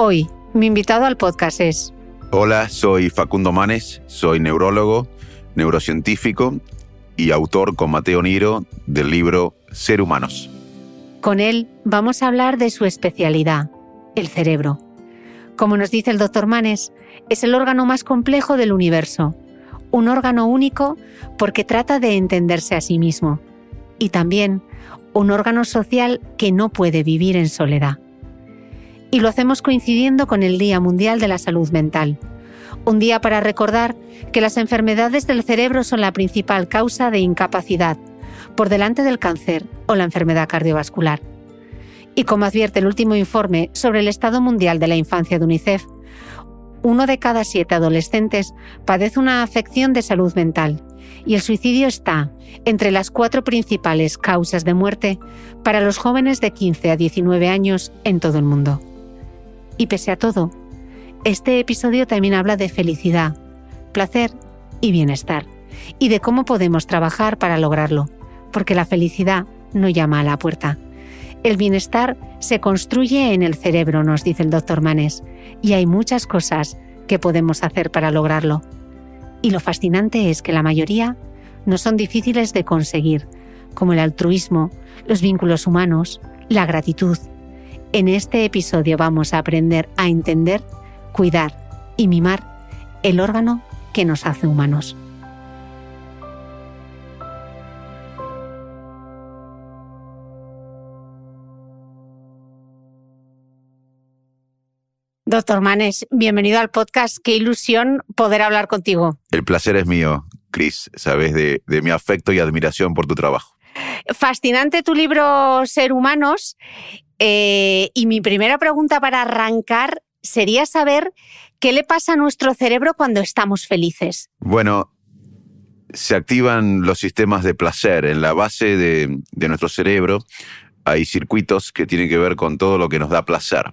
Hoy, mi invitado al podcast es... Hola, soy Facundo Manes, soy neurólogo, neurocientífico y autor con Mateo Niro del libro Ser Humanos. Con él vamos a hablar de su especialidad, el cerebro. Como nos dice el doctor Manes, es el órgano más complejo del universo, un órgano único porque trata de entenderse a sí mismo y también un órgano social que no puede vivir en soledad y lo hacemos coincidiendo con el Día Mundial de la Salud Mental. Un día para recordar que las enfermedades del cerebro son la principal causa de incapacidad, por delante del cáncer o la enfermedad cardiovascular. Y como advierte el último informe sobre el estado mundial de la infancia de UNICEF, uno de cada siete adolescentes padece una afección de salud mental y el suicidio está entre las cuatro principales causas de muerte para los jóvenes de 15 a 19 años en todo el mundo. Y pese a todo, este episodio también habla de felicidad, placer y bienestar, y de cómo podemos trabajar para lograrlo, porque la felicidad no llama a la puerta. El bienestar se construye en el cerebro, nos dice el doctor Manes, y hay muchas cosas que podemos hacer para lograrlo. Y lo fascinante es que la mayoría no son difíciles de conseguir, como el altruismo, los vínculos humanos, la gratitud, en este episodio vamos a aprender a entender, cuidar y mimar el órgano que nos hace humanos. Doctor Manes, bienvenido al podcast. Qué ilusión poder hablar contigo. El placer es mío, Chris. Sabes de, mi afecto y admiración por tu trabajo. Fascinante tu libro Ser Humanos eh, y mi primera pregunta para arrancar sería saber qué le pasa a nuestro cerebro cuando estamos felices. Bueno, se activan los sistemas de placer. En la base de, nuestro cerebro hay circuitos que tienen que ver con todo lo que nos da placer.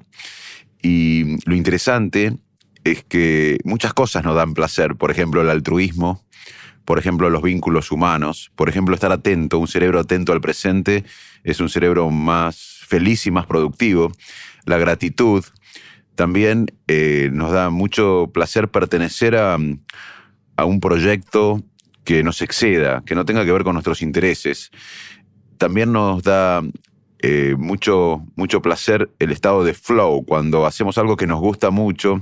Y lo interesante es que muchas cosas nos dan placer. Por ejemplo, el altruismo, por ejemplo, los vínculos humanos, por ejemplo, estar atento, un cerebro atento al presente es un cerebro más feliz y más productivo. La gratitud también eh, nos da mucho placer pertenecer a, un proyecto que nos exceda, que no tenga que ver con nuestros intereses. También nos da eh, mucho, mucho placer el estado de flow, cuando hacemos algo que nos gusta mucho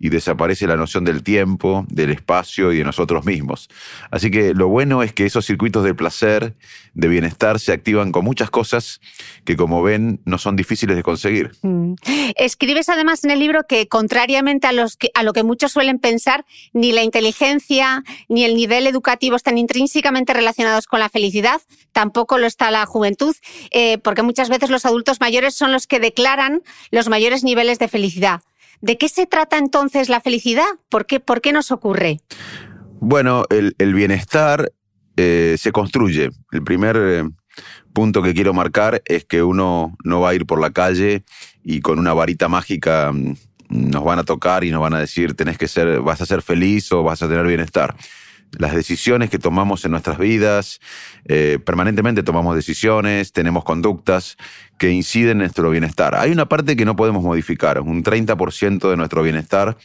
y desaparece la noción del tiempo, del espacio y de nosotros mismos. Así que lo bueno es que esos circuitos de placer, de bienestar, se activan con muchas cosas que, como ven, no son difíciles de conseguir. Mm. Escribes además en el libro que, contrariamente a, lo que muchos suelen pensar, ni la inteligencia ni el nivel educativo están intrínsecamente relacionados con la felicidad, tampoco lo está la juventud, eh, porque muchas veces los adultos mayores son los que declaran los mayores niveles de felicidad. ¿De qué se trata entonces la felicidad? ¿Por qué, nos ocurre? Bueno, el, bienestar eh, se construye. El primer eh, punto que quiero marcar es que uno no va a ir por la calle y con una varita mágica mm, nos van a tocar y nos van a decir tenés que ser, vas a ser feliz o vas a tener bienestar. Las decisiones que tomamos en nuestras vidas, eh, permanentemente tomamos decisiones, tenemos conductas que inciden en nuestro bienestar. Hay una parte que no podemos modificar, un 30% de nuestro bienestar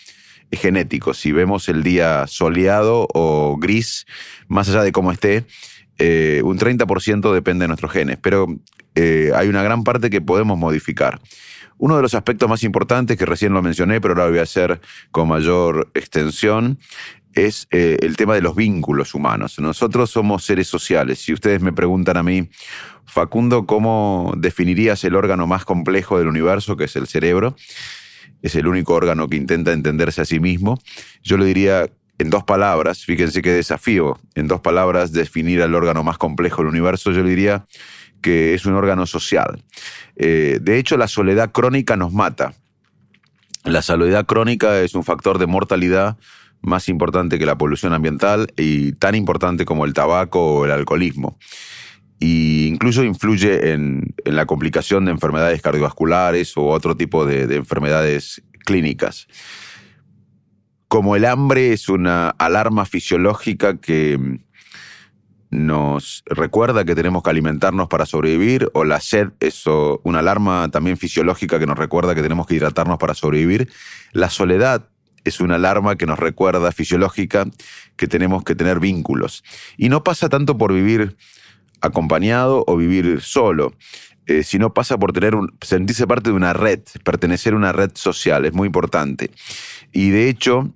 es genético. Si vemos el día soleado o gris, más allá de cómo esté, eh, un 30% depende de nuestros genes, pero eh, hay una gran parte que podemos modificar. Uno de los aspectos más importantes, que recién lo mencioné, pero ahora voy a hacer con mayor extensión, es eh, el tema de los vínculos humanos. Nosotros somos seres sociales. Si ustedes me preguntan a mí, Facundo, ¿cómo definirías el órgano más complejo del universo, que es el cerebro? Es el único órgano que intenta entenderse a sí mismo. Yo le diría en dos palabras, fíjense qué desafío, en dos palabras definir al órgano más complejo del universo, yo le diría que es un órgano social. Eh, de hecho, la soledad crónica nos mata. La soledad crónica es un factor de mortalidad más importante que la polución ambiental y tan importante como el tabaco o el alcoholismo. E incluso influye en, la complicación de enfermedades cardiovasculares o otro tipo de, de enfermedades clínicas. Como el hambre es una alarma fisiológica que nos recuerda que tenemos que alimentarnos para sobrevivir, o la sed es una alarma también fisiológica que nos recuerda que tenemos que hidratarnos para sobrevivir. La soledad es una alarma que nos recuerda fisiológica que tenemos que tener vínculos. Y no pasa tanto por vivir acompañado o vivir solo, eh, sino pasa por tener un, sentirse parte de una red, pertenecer a una red social, es muy importante. Y de hecho,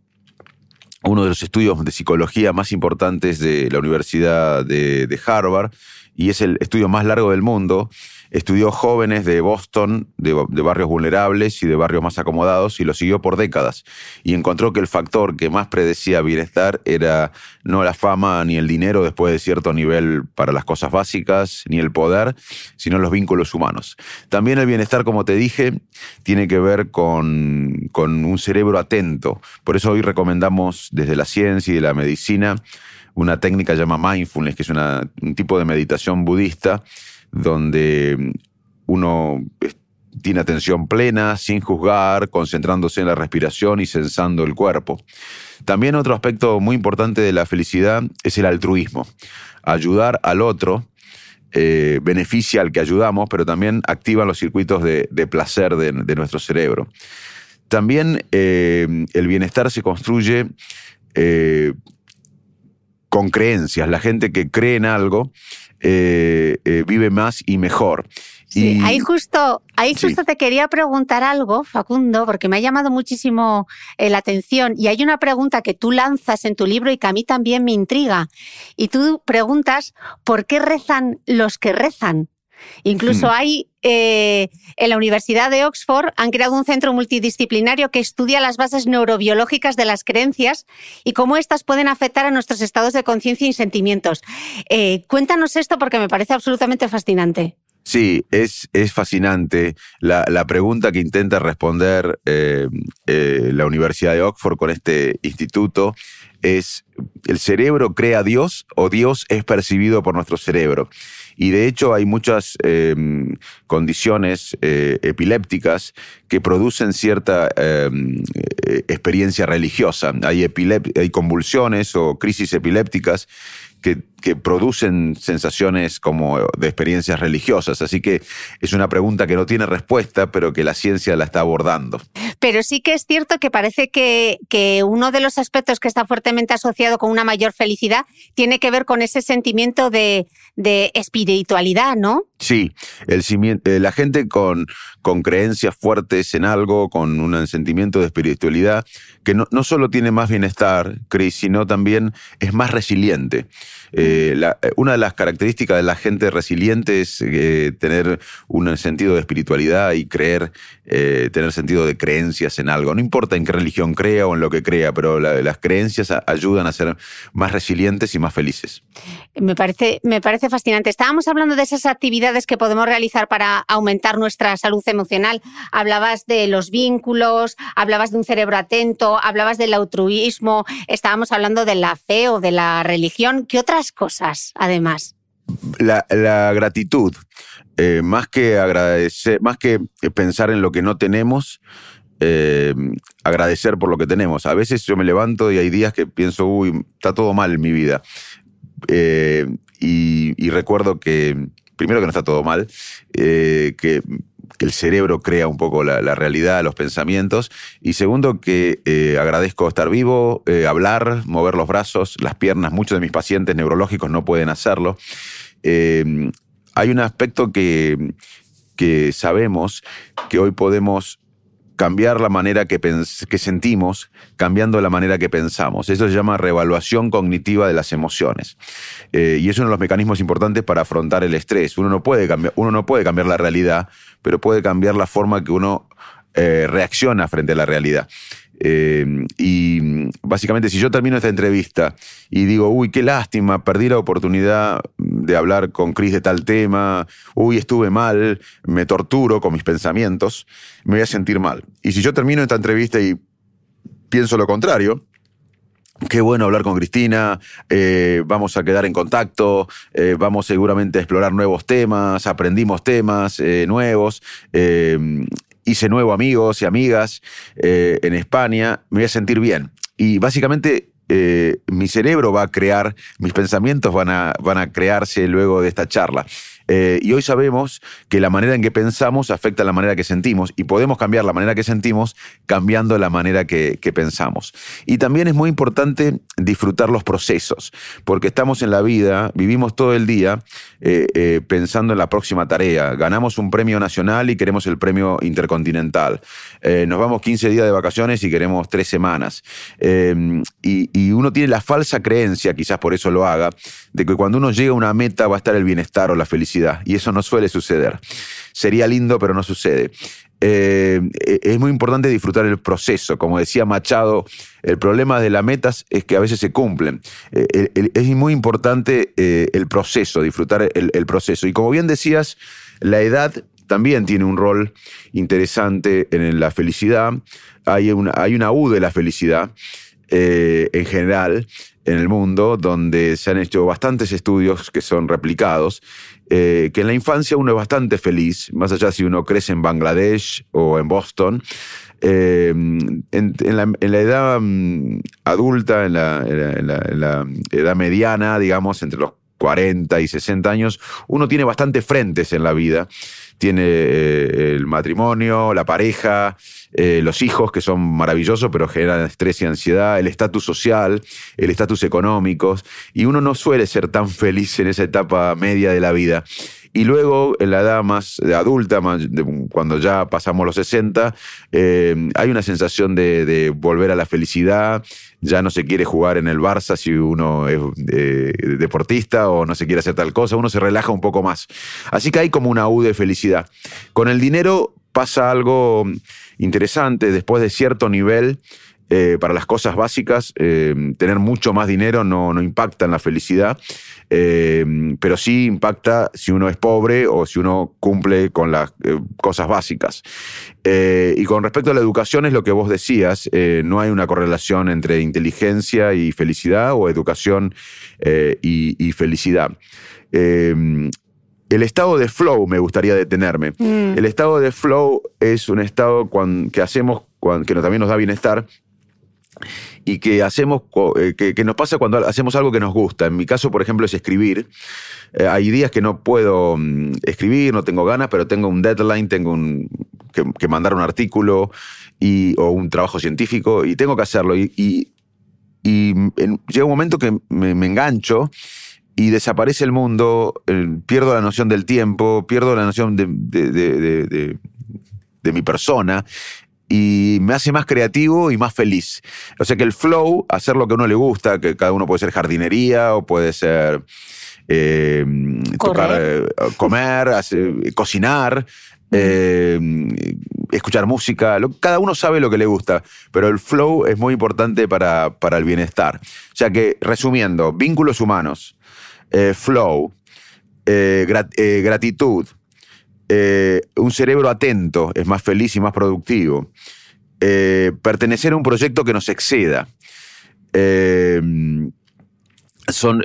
uno de los estudios de psicología más importantes de la Universidad de, de Harvard, y es el estudio más largo del mundo, Estudió jóvenes de Boston, de, barrios vulnerables y de barrios más acomodados, y lo siguió por décadas. Y encontró que el factor que más predecía bienestar era no la fama ni el dinero después de cierto nivel para las cosas básicas, ni el poder, sino los vínculos humanos. También el bienestar, como te dije, tiene que ver con, con un cerebro atento. Por eso hoy recomendamos desde la ciencia y de la medicina una técnica llamada mindfulness, que es un tipo de meditación budista donde uno tiene atención plena, sin juzgar, concentrándose en la respiración y sensando el cuerpo. También otro aspecto muy importante de la felicidad es el altruismo. Ayudar al otro eh, beneficia al que ayudamos, pero también activa los circuitos de, placer de, nuestro cerebro. También eh, el bienestar se construye eh, con creencias. La gente que cree en algo eh, eh, vive más y mejor. Sí, ahí justo, ahí justo te quería preguntar algo, Facundo, porque me ha llamado muchísimo eh, la atención. Y hay una pregunta que tú lanzas en tu libro y que a mí también me intriga. Y tú preguntas, ¿por qué rezan los que rezan? Incluso hmm. hay eh, en la Universidad de Oxford han creado un centro multidisciplinario que estudia las bases neurobiológicas de las creencias y cómo éstas pueden afectar a nuestros estados de conciencia y sentimientos. Eh, cuéntanos esto porque me parece absolutamente fascinante. Sí, es, es fascinante. La, pregunta que intenta responder eh, la Universidad de Oxford con este instituto es, ¿el cerebro crea a Dios o Dios es percibido por nuestro cerebro? Y de hecho hay muchas em, condiciones eh, epilépticas que producen cierta em, eh, experiencia religiosa. Hay, hay convulsiones o crisis epilépticas que, producen sensaciones como de experiencias religiosas. Así que es una pregunta que no tiene respuesta, pero que la ciencia la está abordando. Pero sí que es cierto que parece que, que uno de los aspectos que está fuertemente asociado con una mayor felicidad tiene que ver con ese sentimiento de, de espiritualidad, ¿no? Sí, el, eh, la gente con, con creencias fuertes en algo, con un sentimiento de espiritualidad, que no, no solo tiene más bienestar, Chris, sino también es más resiliente. Eh, eh, una de las características de la gente resiliente es eh, tener un sentido de espiritualidad y creer, tener sentido de creencias en algo. No importa en qué religión crea o en lo que crea, pero las creencias ayudan a ser más resilientes y más felices. Me parece, me parece fascinante. Estábamos hablando de esas actividades que podemos realizar para aumentar nuestra salud emocional. Hablabas de los vínculos, hablabas de un cerebro atento, hablabas del altruismo, estábamos hablando de la fe o de la religión. ¿Qué otras cosas, además? La, gratitud, eh, más que agradecer, más que pensar en lo que no tenemos, eh, agradecer por lo que tenemos. A veces yo me levanto y hay días que pienso, uy, está todo mal en mi vida. Eh, y, recuerdo que, primero que no está todo mal, que, el cerebro crea un poco la, realidad, los pensamientos, y segundo que agradezco estar vivo, hablar, mover los brazos, las piernas, muchos de mis pacientes neurológicos no pueden hacerlo. hay un aspecto que, que sabemos que hoy podemos cambiar la manera que, sentimos, cambiando la manera que pensamos. Eso se llama reevaluación cognitiva de las emociones. Eh, y es uno de los mecanismos importantes para afrontar el estrés. Uno no puede cambiar, uno no puede cambiar la realidad, pero puede cambiar la forma que uno eh, reacciona frente a la realidad. Eh, y básicamente, si yo termino esta entrevista y digo, uy, qué lástima, perdí la oportunidad de hablar con Chris de tal tema, uy, estuve mal, me torturo con mis pensamientos, me voy a sentir mal. Y si yo termino esta entrevista y pienso lo contrario, Qué bueno hablar con Cristina, eh, vamos a quedar en contacto, eh, vamos seguramente a explorar nuevos temas, aprendimos temas nuevos, hice nuevos amigos y amigas eh, en España, me voy a sentir bien. Y básicamente eh, mi cerebro va a crear, mis pensamientos van a, van a crearse luego de esta charla. Eh, y hoy sabemos que la manera en que pensamos afecta la manera que sentimos y podemos cambiar la manera que sentimos cambiando la manera que, pensamos. Y también es muy importante disfrutar los procesos, porque estamos en la vida, vivimos todo el día eh, eh, pensando en la próxima tarea. Ganamos un premio nacional y queremos el premio intercontinental. nos vamos 15 días de vacaciones y queremos tres semanas. Y, y uno tiene la falsa creencia, quizás por eso lo haga, de que cuando uno llega a una meta va a estar el bienestar o la felicidad y eso no suele suceder. Sería lindo, pero no sucede. Eh, es muy importante disfrutar el proceso. Como decía Machado, el problema de las metas es que a veces se cumplen. Eh, es muy importante eh, el proceso, disfrutar el, proceso. Y como bien decías, la edad también tiene un rol interesante en la felicidad. Hay una, hay una U de la felicidad en general en el mundo, donde se han hecho bastantes estudios que son replicados, eh, que en la infancia uno es bastante feliz, más allá si uno crece en Bangladesh o en Boston. Eh, en, la, edad mm, adulta, en la, edad mediana, digamos, entre los 40 y 60 años, uno tiene bastantes frentes en la vida. Tiene eh, el matrimonio, la pareja, los hijos, que son maravillosos, pero generan estrés y ansiedad, el estatus social, el estatus económico, y uno no suele ser tan feliz en esa etapa media de la vida. Y luego, en la edad más adulta, cuando ya pasamos los 60, eh, hay una sensación de, volver a la felicidad. Ya no se quiere jugar en el Barça si uno es eh, deportista o no se quiere hacer tal cosa. Uno se relaja un poco más. Así que hay como una U de felicidad. Con el dinero pasa algo interesante. Después de cierto nivel, eh, para las cosas básicas, tener mucho más dinero no, no impacta en la felicidad, eh, pero sí impacta si uno es pobre o si uno cumple con las cosas básicas. y con respecto a la educación, es lo que vos decías, no hay una correlación entre inteligencia y felicidad o educación y, felicidad. El estado de flow me gustaría detenerme. Mm. El estado de flow es un estado que hacemos que también nos da bienestar, y que hacemos, eh, que, nos pasa cuando hacemos algo que nos gusta. En mi caso, por ejemplo, es escribir. Eh, hay días que no puedo mm, escribir, no tengo ganas, pero tengo un deadline, tengo que, mandar un artículo o un trabajo científico y tengo que hacerlo. Y, llega un momento que me, engancho y desaparece el mundo, eh, pierdo la noción del tiempo, pierdo la noción de mi persona y me hace más creativo y más feliz. O sea que el flow, hacer lo que a uno le gusta, que cada uno puede ser jardinería o puede ser eh, tocar, eh, comer, cocinar, eh, escuchar música, cada uno sabe lo que le gusta, pero el flow es muy importante para, para el bienestar. O sea que, resumiendo, vínculos humanos, flow, gratitud, eh, un cerebro atento es más feliz y más productivo. Eh, pertenecer a un proyecto que nos exceda. Eh, son,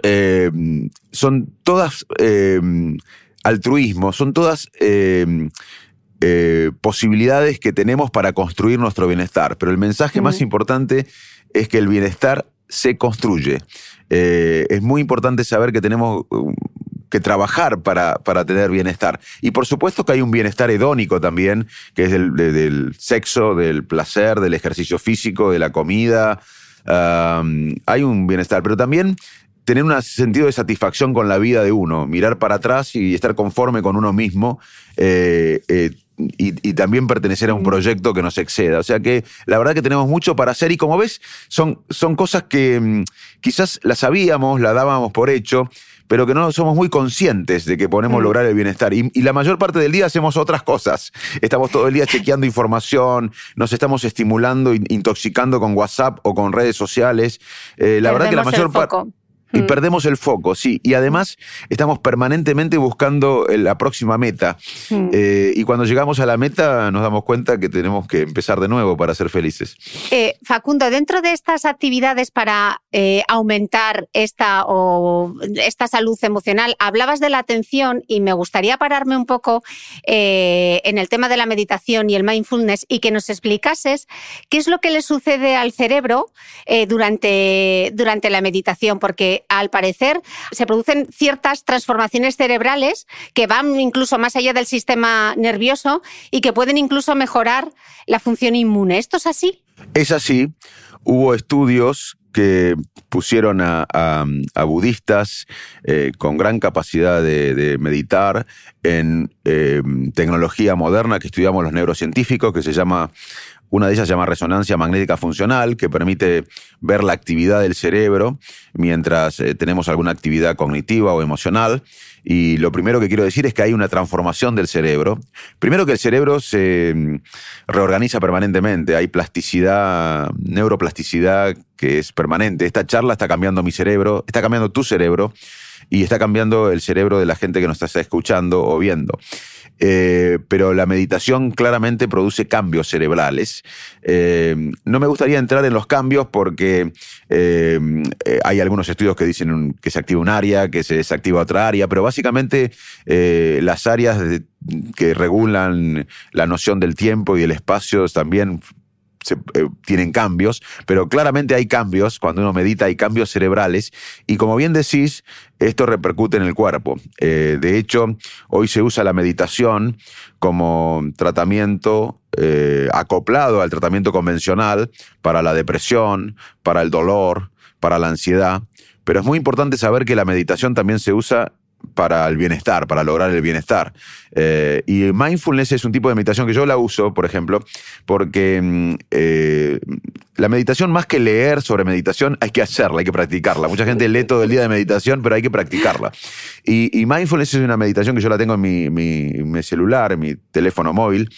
son todas altruismo, son todas posibilidades que tenemos para construir nuestro bienestar. Pero el mensaje más importante es que el bienestar se construye. Es muy importante saber que tenemos que trabajar para, para, tener bienestar. Y por supuesto que hay un bienestar hedónico también, que es del, del sexo, del placer, del ejercicio físico, de la comida. hay un bienestar, pero también tener un sentido de satisfacción con la vida de uno, mirar para atrás y estar conforme con uno mismo. Eh, eh, y, también pertenecer a un proyecto que nos exceda. O sea que la verdad que tenemos mucho para hacer y como ves, son, son cosas que mm, quizás las sabíamos, las dábamos por hecho, pero que no somos muy conscientes de que podemos lograr el bienestar. Y, la mayor parte del día hacemos otras cosas. Estamos todo el día chequeando información, nos estamos estimulando, intoxicando con WhatsApp o con redes sociales. Eh, la verdad que la mayor parte y mm. perdemos el foco, sí. Y además estamos permanentemente buscando la próxima meta. Mm. Eh, y cuando llegamos a la meta nos damos cuenta que tenemos que empezar de nuevo para ser felices. Eh, Facundo, dentro de estas actividades para eh, aumentar esta, o, esta salud emocional, hablabas de la atención y me gustaría pararme un poco en el tema de la meditación y el mindfulness y que nos explicases qué es lo que le sucede al cerebro durante, durante la meditación, porque al parecer se producen ciertas transformaciones cerebrales que van incluso más allá del sistema nervioso y que pueden incluso mejorar la función inmune. ¿Esto es así? Es así. Hubo estudios que pusieron a, budistas eh, con gran capacidad de, meditar en eh, tecnología moderna que estudiamos los neurocientíficos, que se llama una de ellas se llama resonancia magnética funcional, que permite ver la actividad del cerebro mientras eh, tenemos alguna actividad cognitiva o emocional. Y lo primero que quiero decir es que hay una transformación del cerebro. Primero que el cerebro se mm, reorganiza permanentemente, hay plasticidad, neuroplasticidad que es permanente. Esta charla está cambiando mi cerebro, está cambiando tu cerebro y está cambiando el cerebro de la gente que nos está escuchando o viendo. Eh, pero la meditación claramente produce cambios cerebrales. Eh, no me gustaría entrar en los cambios porque eh, hay algunos estudios que dicen que se activa un área, que se desactiva otra área, pero básicamente las áreas que regulan la noción del tiempo y el espacio también eh, tienen cambios, pero claramente hay cambios, cuando uno medita hay cambios cerebrales y como bien decís, esto repercute en el cuerpo. Eh, de hecho, hoy se usa la meditación como tratamiento eh, acoplado al tratamiento convencional para la depresión, para el dolor, para la ansiedad, pero es muy importante saber que la meditación también se usa para el bienestar, para lograr el bienestar. Eh, y mindfulness es un tipo de meditación que yo la uso, por ejemplo, porque mm, eh, la meditación, más que leer sobre meditación, hay que hacerla, hay que practicarla. Mucha gente lee todo el día de meditación, pero hay que practicarla. Y, mindfulness es una meditación que yo la tengo en mi, mi celular, en mi teléfono móvil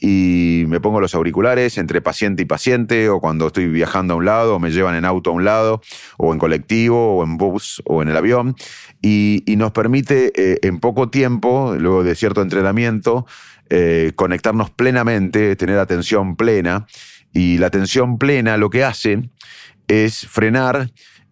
y me pongo los auriculares entre paciente y paciente o cuando estoy viajando a un lado o me llevan en auto a un lado o en colectivo o en bus o en el avión y, nos permite eh, en poco tiempo, luego de cierto entrenamiento, eh, conectarnos plenamente, tener atención plena y la atención plena lo que hace es frenar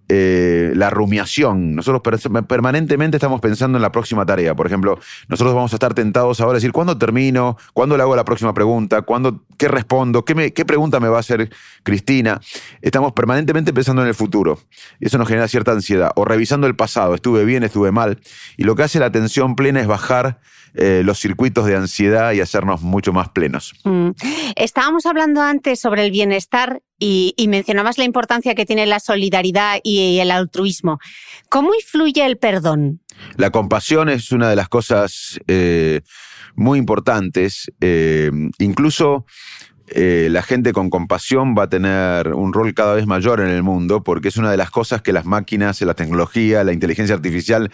eh, la rumiación. Nosotros permanentemente estamos pensando en la próxima tarea. Por ejemplo, nosotros vamos a estar tentados ahora a decir, ¿cuándo termino? ¿Cuándo le hago la próxima pregunta? ¿Cuándo, ¿Qué respondo? ¿Qué, ¿Qué pregunta me va a hacer Cristina? Estamos permanentemente pensando en el futuro. Eso nos genera cierta ansiedad. O revisando el pasado. Estuve bien, estuve mal. Y lo que hace la atención plena es bajar eh, los circuitos de ansiedad y hacernos mucho más plenos. Mm. Estábamos hablando antes sobre el bienestar y, mencionabas la importancia que tiene la solidaridad y el altruismo. ¿Cómo influye el perdón? La compasión es una de las cosas eh, muy importantes. Eh, incluso la gente con compasión va a tener un rol cada vez mayor en el mundo porque es una de las cosas que las máquinas, la tecnología, la inteligencia artificial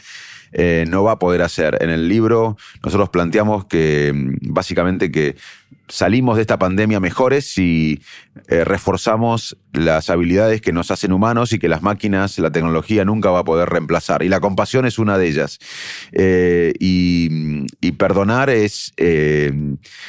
eh, no va a poder hacer. En el libro nosotros planteamos que mm, básicamente que salimos de esta pandemia mejores si eh, reforzamos las habilidades que nos hacen humanos y que las máquinas, la tecnología nunca va a poder reemplazar. Y la compasión es una de ellas. Eh, y, y, perdonar es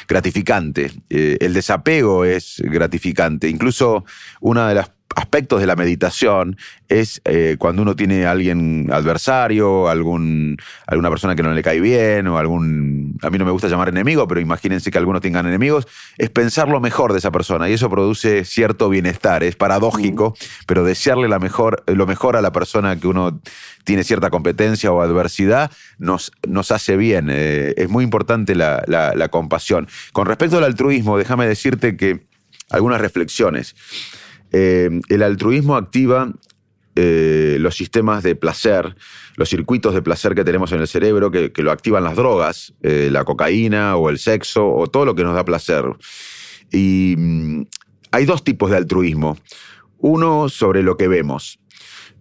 gratificante. el desapego es gratificante. Incluso una de las aspectos de la meditación es eh, cuando uno tiene a alguien adversario, algún, alguna persona que no le cae bien o algún, a mí no me gusta llamar enemigo, pero imagínense que algunos tengan enemigos, es pensar lo mejor de esa persona y eso produce cierto bienestar, es paradójico, pero desearle la mejor, lo mejor a la persona que uno tiene cierta competencia o adversidad nos, nos hace bien, eh, es muy importante la, la compasión. Con respecto al altruismo, déjame decirte que algunas reflexiones. Eh, el altruismo activa eh, los sistemas de placer, los circuitos de placer que tenemos en el cerebro, que, lo activan las drogas, eh, la cocaína o el sexo o todo lo que nos da placer. Y mm, hay dos tipos de altruismo. Uno sobre lo que vemos.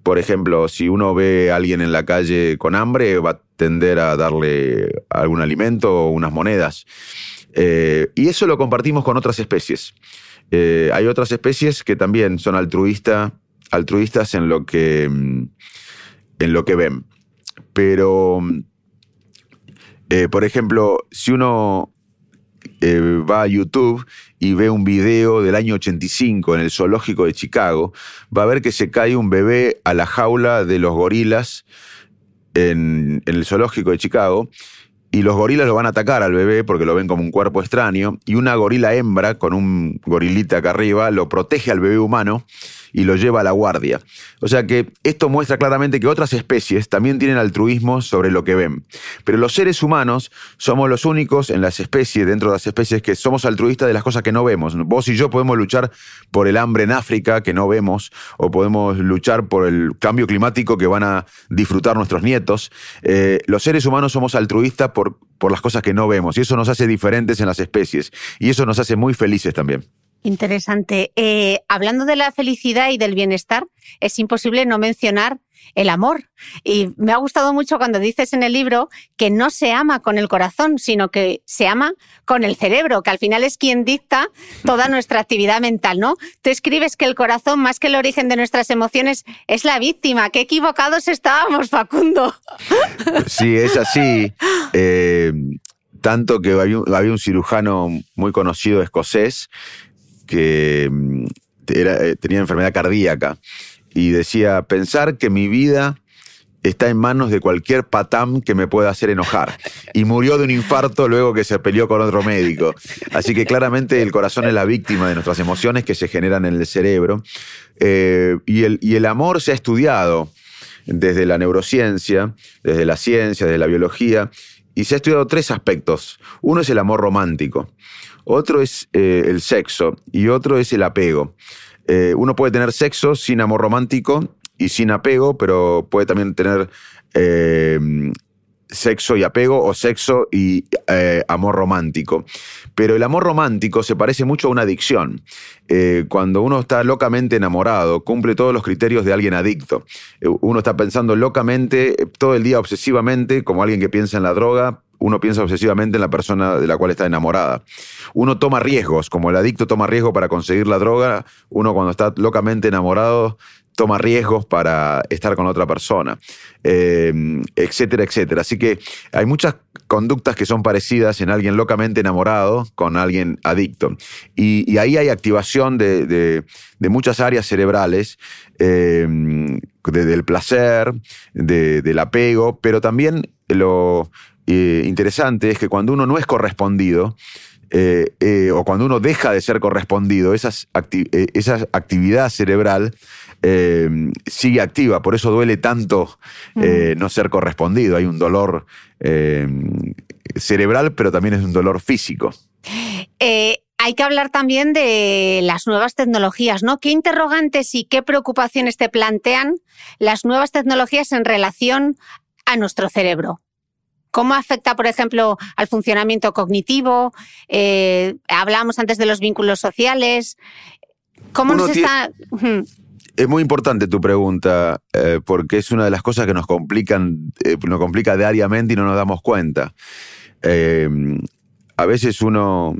Por ejemplo, si uno ve a alguien en la calle con hambre, va a tender a darle algún alimento o unas monedas. y eso lo compartimos con otras especies. Eh, hay otras especies que también son altruistas en lo que, mm, en lo que ven. Pero, mm, eh, por ejemplo, si uno eh, va a YouTube y ve un video del año 85 en el zoológico de Chicago, va a ver que se cae un bebé a la jaula de los gorilas en, en el zoológico de Chicago y los gorilas lo van a atacar al bebé porque lo ven como un cuerpo extraño, y una gorila hembra con un gorilita acá arriba lo protege al bebé humano y lo lleva a la guardia. O sea que esto muestra claramente que otras especies también tienen altruismo sobre lo que ven. Pero los seres humanos somos los únicos en las especies, dentro de las especies, que somos altruistas de las cosas que no vemos. Vos y yo podemos luchar por el hambre en África que no vemos, o podemos luchar por el cambio climático que van a disfrutar nuestros nietos. Eh, los seres humanos somos altruistas por, por las cosas que no vemos, y eso nos hace diferentes en las especies, y eso nos hace muy felices también. Interesante. Eh, hablando de la felicidad y del bienestar, es imposible no mencionar el amor. Y me ha gustado mucho cuando dices en el libro que no se ama con el corazón, sino que se ama con el cerebro, que al final es quien dicta toda nuestra actividad mental, ¿no? Tú escribes que el corazón, más que el origen de nuestras emociones, es la víctima. Qué equivocados estábamos, Facundo. Sí, es así. Eh, tanto que había un cirujano muy conocido escocés que mm, eh, tenía enfermedad cardíaca y decía, pensar que mi vida está en manos de cualquier patán que me pueda hacer enojar. Y murió de un infarto luego que se peleó con otro médico. Así que claramente el corazón es la víctima de nuestras emociones que se generan en el cerebro. Eh, y, el, y el amor se ha estudiado desde la neurociencia, desde la ciencia, desde la biología, y se ha estudiado tres aspectos. Uno es el amor romántico otro es eh, el sexo y otro es el apego. Eh, uno puede tener sexo sin amor romántico y sin apego, pero puede también tener eh, sexo y apego o sexo y amor romántico. Pero el amor romántico se parece mucho a una adicción. cuando uno está locamente enamorado, cumple todos los criterios de alguien adicto. uno está pensando locamente, todo el día obsesivamente, como alguien que piensa en la droga, uno piensa obsesivamente en la persona de la cual está enamorada. Uno toma riesgos, como el adicto toma riesgo para conseguir la droga, uno cuando está locamente enamorado toma riesgos para estar con otra persona, eh, etcétera, etcétera. Así que hay muchas conductas que son parecidas en alguien locamente enamorado con alguien adicto. Y, ahí hay activación de, muchas áreas cerebrales, eh, del placer, del apego, pero también lo, eh, interesante es que cuando uno no es correspondido, eh, o cuando uno deja de ser correspondido, esas esa actividad cerebral sigue activa. Por eso duele tanto mm. no ser correspondido. Hay un dolor cerebral, pero también es un dolor físico. hay que hablar también de las nuevas tecnologías, ¿no? ¿Qué interrogantes y qué preocupaciones te plantean las nuevas tecnologías en relación a nuestro cerebro? ¿Cómo afecta, por ejemplo, al funcionamiento cognitivo? Eh, hablábamos antes de los vínculos sociales. ¿Cómo nos está...? Es muy importante tu pregunta, eh, porque es una de las cosas que nos complican, eh, nos complica diariamente y no nos damos cuenta. a veces uno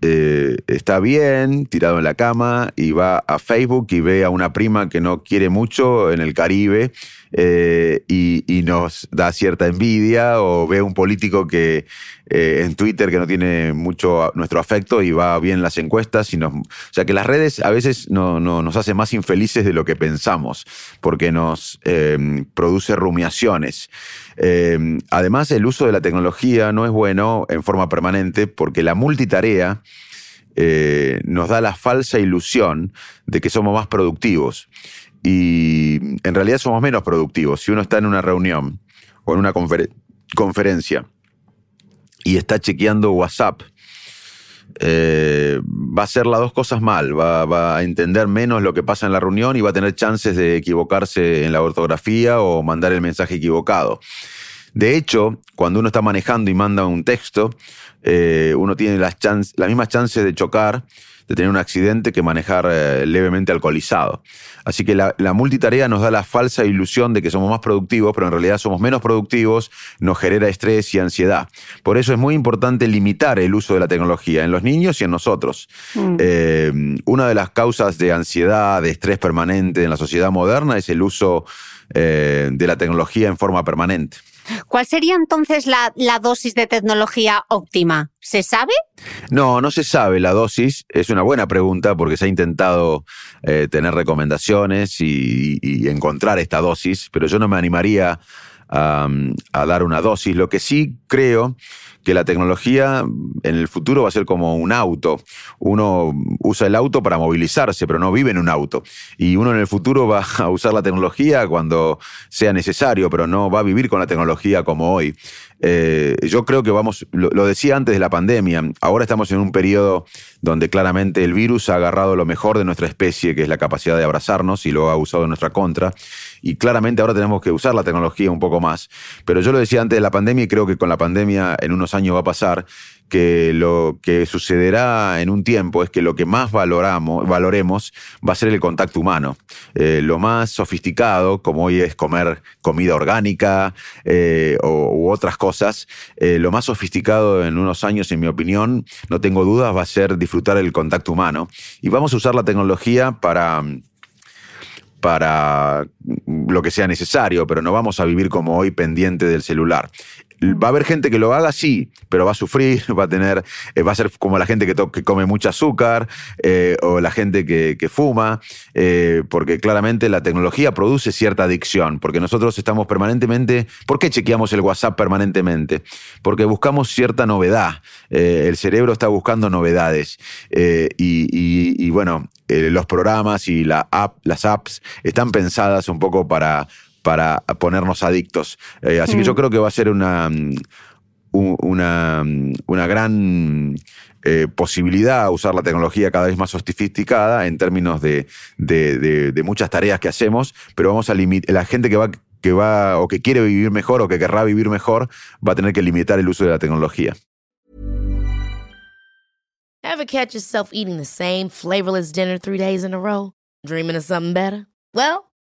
está bien, tirado en la cama, y va a Facebook y ve a una prima que no quiere mucho en el Caribe eh, y, nos da cierta envidia o ve un político que eh, en Twitter que no tiene mucho nuestro afecto y va bien las encuestas. Y nos, o sea que las redes a veces no, nos hacen más infelices de lo que pensamos porque nos eh, produce rumiaciones. Además, el uso de la tecnología no es bueno en forma permanente porque la multitarea nos da la falsa ilusión de que somos más productivos y en realidad somos menos productivos. Si uno está en una reunión o en una conferencia y está chequeando WhatsApp, eh, va a hacer las dos cosas mal, va, a entender menos lo que pasa en la reunión y va a tener chances de equivocarse en la ortografía o mandar el mensaje equivocado. De hecho, cuando uno está manejando y manda un texto, eh, uno tiene las, las mismas chances de chocar de tener un accidente que manejar eh, levemente alcoholizado. Así que la, multitarea nos da la falsa ilusión de que somos más productivos, pero en realidad somos menos productivos, nos genera estrés y ansiedad. Por eso es muy importante limitar el uso de la tecnología en los niños y en nosotros. Mm. Eh, una de las causas de ansiedad, de estrés permanente en la sociedad moderna es el uso eh, de la tecnología en forma permanente. ¿Cuál sería entonces la, dosis de tecnología óptima? ¿Se sabe? No, no se sabe la dosis. Es una buena pregunta porque se ha intentado eh, tener recomendaciones y, encontrar esta dosis, pero yo no me animaría a, dar una dosis. Lo que sí creo que la tecnología en el futuro va a ser como un auto. Uno usa el auto para movilizarse, pero no vive en un auto. Y uno en el futuro va a usar la tecnología cuando sea necesario, pero no va a vivir con la tecnología como hoy. Eh, yo creo que vamos, lo, decía antes de la pandemia, ahora estamos en un periodo donde claramente el virus ha agarrado lo mejor de nuestra especie, que es la capacidad de abrazarnos, y lo ha usado en nuestra contra. Y claramente ahora tenemos que usar la tecnología un poco más. Pero yo lo decía antes de la pandemia y creo que con la pandemia en unos años va a pasar, que lo que sucederá en un tiempo es que lo que más valoramos, valoremos va a ser el contacto humano. Eh, lo más sofisticado, como hoy es comer comida orgánica eh, o, u otras cosas, eh, lo más sofisticado en unos años, en mi opinión, no tengo dudas, va a ser disfrutar el contacto humano. Y vamos a usar la tecnología para para lo que sea necesario, pero no vamos a vivir como hoy pendiente del celular. Va a haber gente que lo haga, sí, pero va a sufrir, va a tener, eh, va a ser como la gente que, que come mucho azúcar eh, o la gente que, fuma, eh, porque claramente la tecnología produce cierta adicción, porque nosotros estamos permanentemente, ¿por qué chequeamos el WhatsApp permanentemente? Porque buscamos cierta novedad, el cerebro está buscando novedades y, bueno, los programas y las apps están pensadas un poco para para ponernos adictos. Eh, así que yo mm. creo que va a ser una, mm, una, mm, una gran eh, posibilidad usar la tecnología cada vez más sofisticada en términos de, de, muchas tareas que hacemos, pero vamos a limitar, la gente que va, que va o que quiere vivir mejor o que querrá vivir mejor va a tener que limitar el uso de la tecnología. Ever catch yourself eating the same flavorless dinner three days in a row? Dreaming of something better? Well,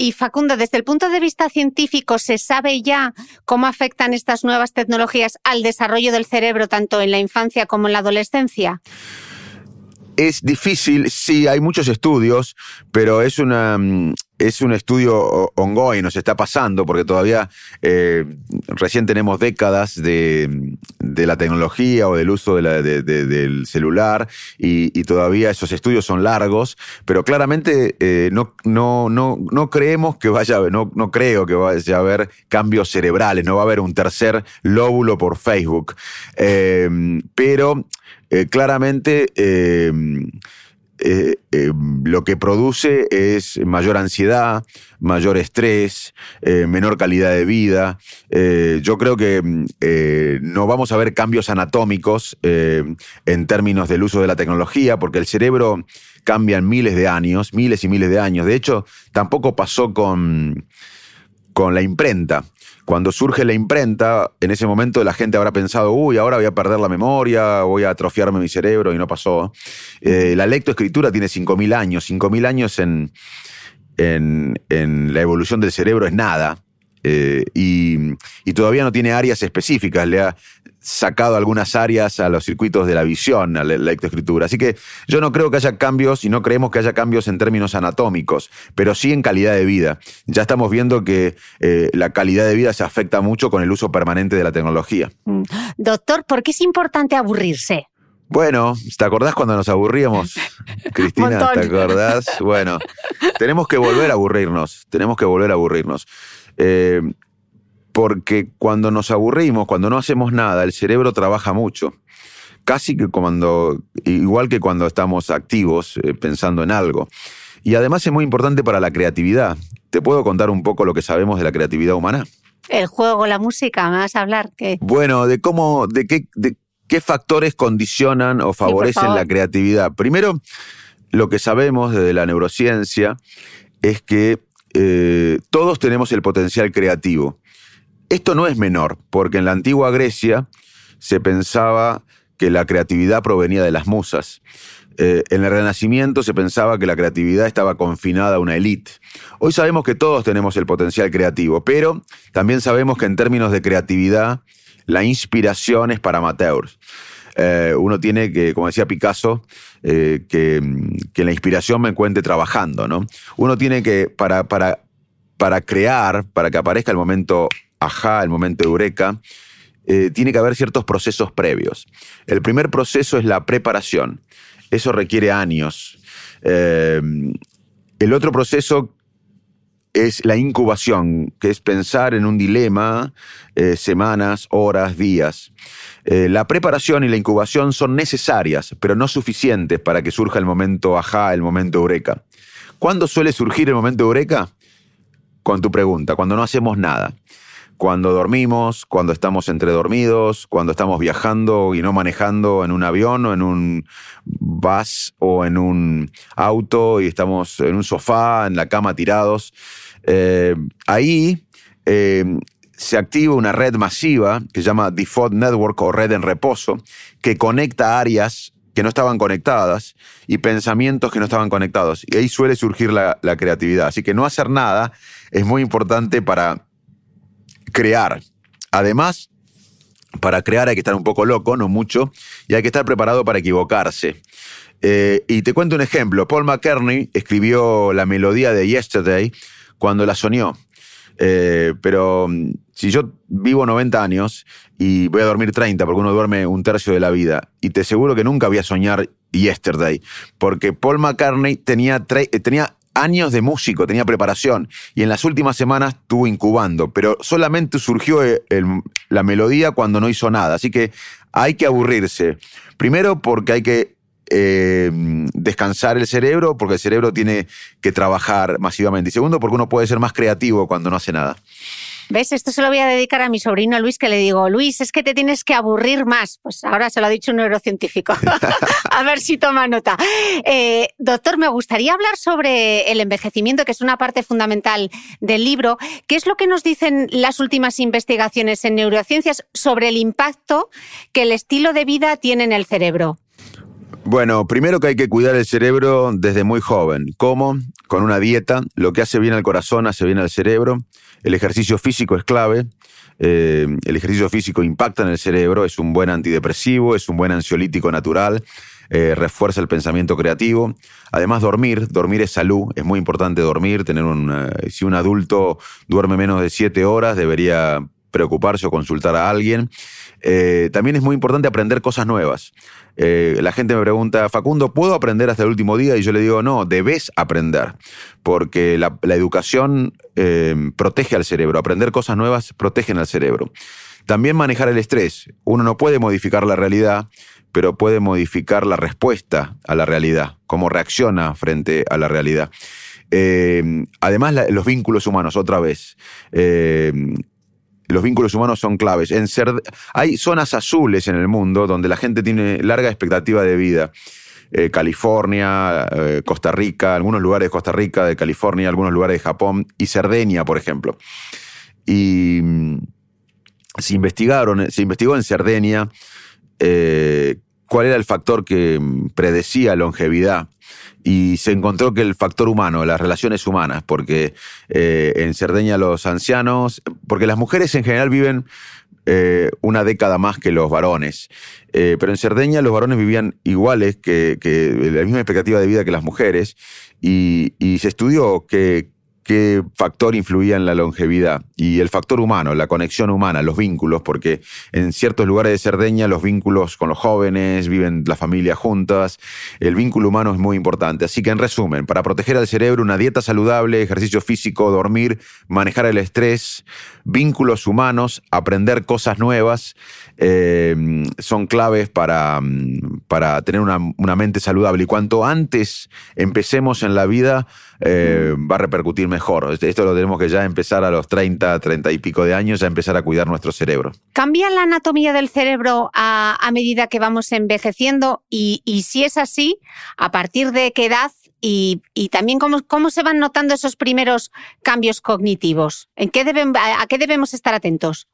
Y Facundo, desde el punto de vista científico, ¿se sabe ya cómo afectan estas nuevas tecnologías al desarrollo del cerebro tanto en la infancia como en la adolescencia? Es difícil, sí, hay muchos estudios, pero es una, mm, es un estudio ongoing, nos está pasando, porque todavía eh, recién tenemos décadas de, la tecnología o del uso del celular y, todavía esos estudios son largos, pero claramente eh, no, no, no, no creemos que vaya, no, no creo que vaya a haber cambios cerebrales, no va a haber un tercer lóbulo por Facebook. Eh, pero claramente eh, eh, lo que produce es mayor ansiedad, mayor estrés, eh, menor calidad de vida. yo creo que no vamos a ver cambios anatómicos en términos del uso de la tecnología, porque el cerebro cambia en miles de años, miles y miles de años. De hecho, tampoco pasó con, con la imprenta. Cuando surge la imprenta, en ese momento la gente habrá pensado, uy, ahora voy a perder la memoria, voy a atrofiarme mi cerebro, y no pasó. Eh, la lectoescritura tiene 5.000 años. 5.000 años en, en, la evolución del cerebro es nada. Eh, y, todavía no tiene áreas específicas. Sacado algunas áreas a los circuitos de la visión, a la lectoescritura. Así que yo no creo que haya cambios y no creemos que haya cambios en términos anatómicos, pero sí en calidad de vida. Ya estamos viendo que eh, la calidad de vida se afecta mucho con el uso permanente de la tecnología. Mm. Doctor, ¿por qué es importante aburrirse? Bueno, ¿te acordás cuando nos aburríamos? Cristina, ¿te acordás? Bueno, tenemos que volver a aburrirnos, tenemos que volver a aburrirnos. Eh, porque cuando nos aburrimos, cuando no hacemos nada, el cerebro trabaja mucho. Casi que cuando, igual que cuando estamos activos eh, pensando en algo. Y además es muy importante para la creatividad. ¿Te puedo contar un poco lo que sabemos de la creatividad humana? El juego, la música, ¿me vas a hablar? ¿Qué? Bueno, de cómo, de qué, de qué factores condicionan o favorecen la creatividad. Primero, lo que sabemos desde la neurociencia es que eh, todos tenemos el potencial creativo. Esto no es menor, porque en la antigua Grecia se pensaba que la creatividad provenía de las musas. Eh, en el Renacimiento se pensaba que la creatividad estaba confinada a una élite. Hoy sabemos que todos tenemos el potencial creativo, pero también sabemos que en términos de creatividad, la inspiración es para amateurs. Eh, uno tiene que, como decía Picasso, eh, que, la inspiración me encuentre trabajando, ¿no? Uno tiene que, para, crear, para que aparezca el momento ajá, el momento eureka, eh, tiene que haber ciertos procesos previos. El primer proceso es la preparación. Eso requiere años. Eh, el otro proceso es la incubación, que es pensar en un dilema, eh, semanas, horas, días. la preparación y la incubación son necesarias, pero no suficientes para que surja el momento ajá, el momento eureka. ¿Cuándo suele surgir el momento eureka? Con tu pregunta, cuando no hacemos nada cuando dormimos, cuando estamos entre dormidos, cuando estamos viajando y no manejando en un avión o en un bus o en un auto y estamos en un sofá, en la cama tirados. Eh, ahí eh, se activa una red masiva que se llama Default Network o red en reposo, que conecta áreas que no estaban conectadas y pensamientos que no estaban conectados. Y ahí suele surgir la creatividad. Así que no hacer nada es muy importante para crear. Además, para crear hay que estar un poco loco, no mucho, y hay que estar preparado para equivocarse. Eh, y te cuento un ejemplo. Paul McCartney escribió la melodía de Yesterday cuando la soñó. Eh, pero mm, si yo vivo 90 años y voy a dormir 30, porque uno duerme un tercio de la vida, y te aseguro que nunca voy a soñar Yesterday, porque Paul McCartney tenía, tenía años de músico, tenía preparación y en las últimas semanas estuvo incubando, pero solamente surgió eh, la melodía cuando no hizo nada. Así que hay que aburrirse. Primero porque hay que eh, descansar el cerebro, porque el cerebro tiene que trabajar masivamente. Y segundo, porque uno puede ser más creativo cuando no hace nada. ¿Ves? Esto se lo voy a dedicar a mi sobrino Luis, que le digo, Luis, es que te tienes que aburrir más. Pues ahora se lo ha dicho un neurocientífico. a ver si toma nota. Eh, doctor, me gustaría hablar sobre el envejecimiento, que es una parte fundamental del libro. ¿Qué es lo que nos dicen las últimas investigaciones en neurociencias sobre el impacto que el estilo de vida tiene en el cerebro? Bueno, primero que hay que cuidar el cerebro desde muy joven. ¿Cómo? Con una dieta. Lo que hace bien al corazón hace bien al cerebro. El ejercicio físico es clave. Eh, el ejercicio físico impacta en el cerebro, es un buen antidepresivo, es un buen ansiolítico natural. eh, refuerza el pensamiento creativo. Además, dormir, dormir es salud, es muy importante dormir, tener un, si un adulto duerme menos de siete horas, debería preocuparse o consultar a alguien. Eh, también es muy importante aprender cosas nuevas. Eh, la gente me pregunta, Facundo, ¿puedo aprender hasta el último día? Y yo le digo, no, debes aprender, porque la, educación eh, protege al cerebro, aprender cosas nuevas protegen al cerebro. También manejar el estrés. Uno no puede modificar la realidad, pero puede modificar la respuesta a la realidad, cómo reacciona frente a la realidad. además, los vínculos humanos, otra vez los vínculos humanos son claves. Hay zonas azules en el mundo donde la gente tiene larga expectativa de vida. Eh, California, eh, Costa Rica, algunos lugares de Costa Rica, de California, algunos lugares de Japón y Cerdeña, por ejemplo. Y mm, se investigaron, se investigó en Cerdeña eh, cuál era el factor que mm, predecía longevidad. Y se encontró que el factor humano, las relaciones humanas, porque eh, en Cerdeña los ancianos, porque las mujeres en general viven eh, una década más que los varones, eh, pero en Cerdeña los varones vivían iguales que, la misma expectativa de vida que las mujeres. Y, y se estudió que qué factor influía en la longevidad. Y el factor humano, la conexión humana, los vínculos, porque en ciertos lugares de Cerdeña los vínculos con los jóvenes, viven la familia juntas, el vínculo humano es muy importante. Así que en resumen, para proteger al cerebro, una dieta saludable, ejercicio físico, dormir, manejar el estrés, vínculos humanos, aprender cosas nuevas, eh, son claves para, para tener una, una mente saludable. Y cuanto antes empecemos en la vida, eh, va a repercutir mejor. Esto lo tenemos que ya empezar a los 30, 30 y pico de años, a empezar a cuidar nuestro cerebro. ¿Cambia la anatomía del cerebro a, medida que vamos envejeciendo? Y, si es así, ¿a partir de qué edad? Y, también cómo, cómo, se van notando esos primeros cambios cognitivos. ¿En qué ¿A qué debemos estar atentos?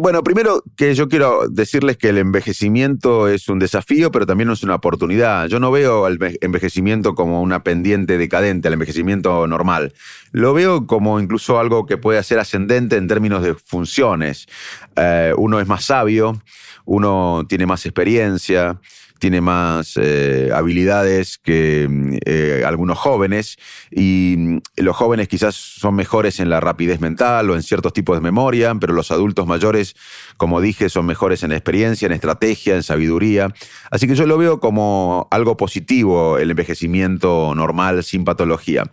Bueno, primero que yo quiero decirles que el envejecimiento es un desafío, pero también es una oportunidad. Yo no veo el envejecimiento como una pendiente decadente, el envejecimiento normal. Lo veo como incluso algo que puede ser ascendente en términos de funciones. Eh, uno es más sabio, uno tiene más experiencia, tiene más eh, habilidades que mm, eh, algunos jóvenes y mm, los jóvenes quizás son mejores en la rapidez mental o en ciertos tipos de memoria, pero los adultos mayores, como dije, son mejores en experiencia, en estrategia, en sabiduría. Así que yo lo veo como algo positivo el envejecimiento normal sin patología.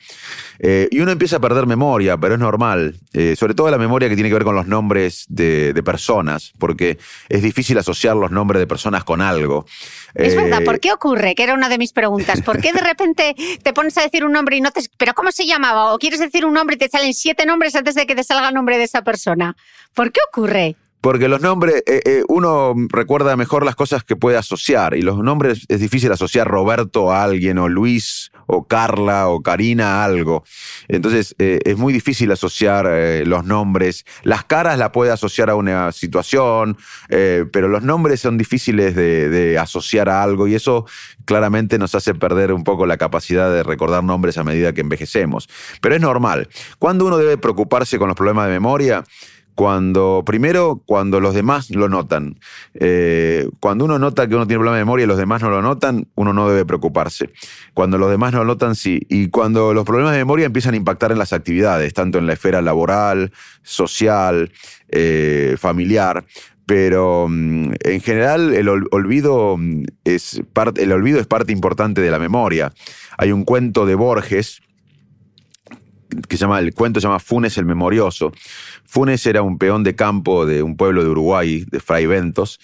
Eh, y uno empieza a perder memoria, pero es normal, sobre todo la memoria que tiene que ver con los nombres de, de personas, porque es difícil asociar los nombres de personas con algo. Es verdad, ¿por eh, qué ocurre? Que era una de mis preguntas. ¿Por qué de repente te pones a decir un nombre y no te... ¿Pero cómo se llamaba? O quieres decir un nombre y te salen siete nombres antes de que te salga el nombre de esa persona. ¿Por qué ocurre? Porque los nombres, eh, eh, uno recuerda mejor las cosas que puede asociar. Y los nombres es difícil asociar Roberto a alguien, o Luis, o Carla, o Karina a algo. Entonces eh, es muy difícil asociar los nombres. Las caras la puede asociar a una situación, pero los nombres son difíciles de, asociar a algo. Y eso claramente nos hace perder un poco la capacidad de recordar nombres a medida que envejecemos. Pero es normal. ¿Cuándo uno debe preocuparse con los problemas de memoria? Cuando, primero, cuando los demás lo notan. Eh, cuando uno nota que uno tiene problema de memoria y los demás no lo notan, uno no debe preocuparse. Cuando los demás no lo notan, sí. Y cuando los problemas de memoria empiezan a impactar en las actividades, tanto en la esfera laboral, social, eh, familiar, pero mm, en general el olvido mm, es parte, el olvido es parte importante de la memoria. Hay un cuento de Borges que se llama, el cuento se llama Funes el Memorioso. Funes era un peón de campo de un pueblo de Uruguay, de Fray Ventos,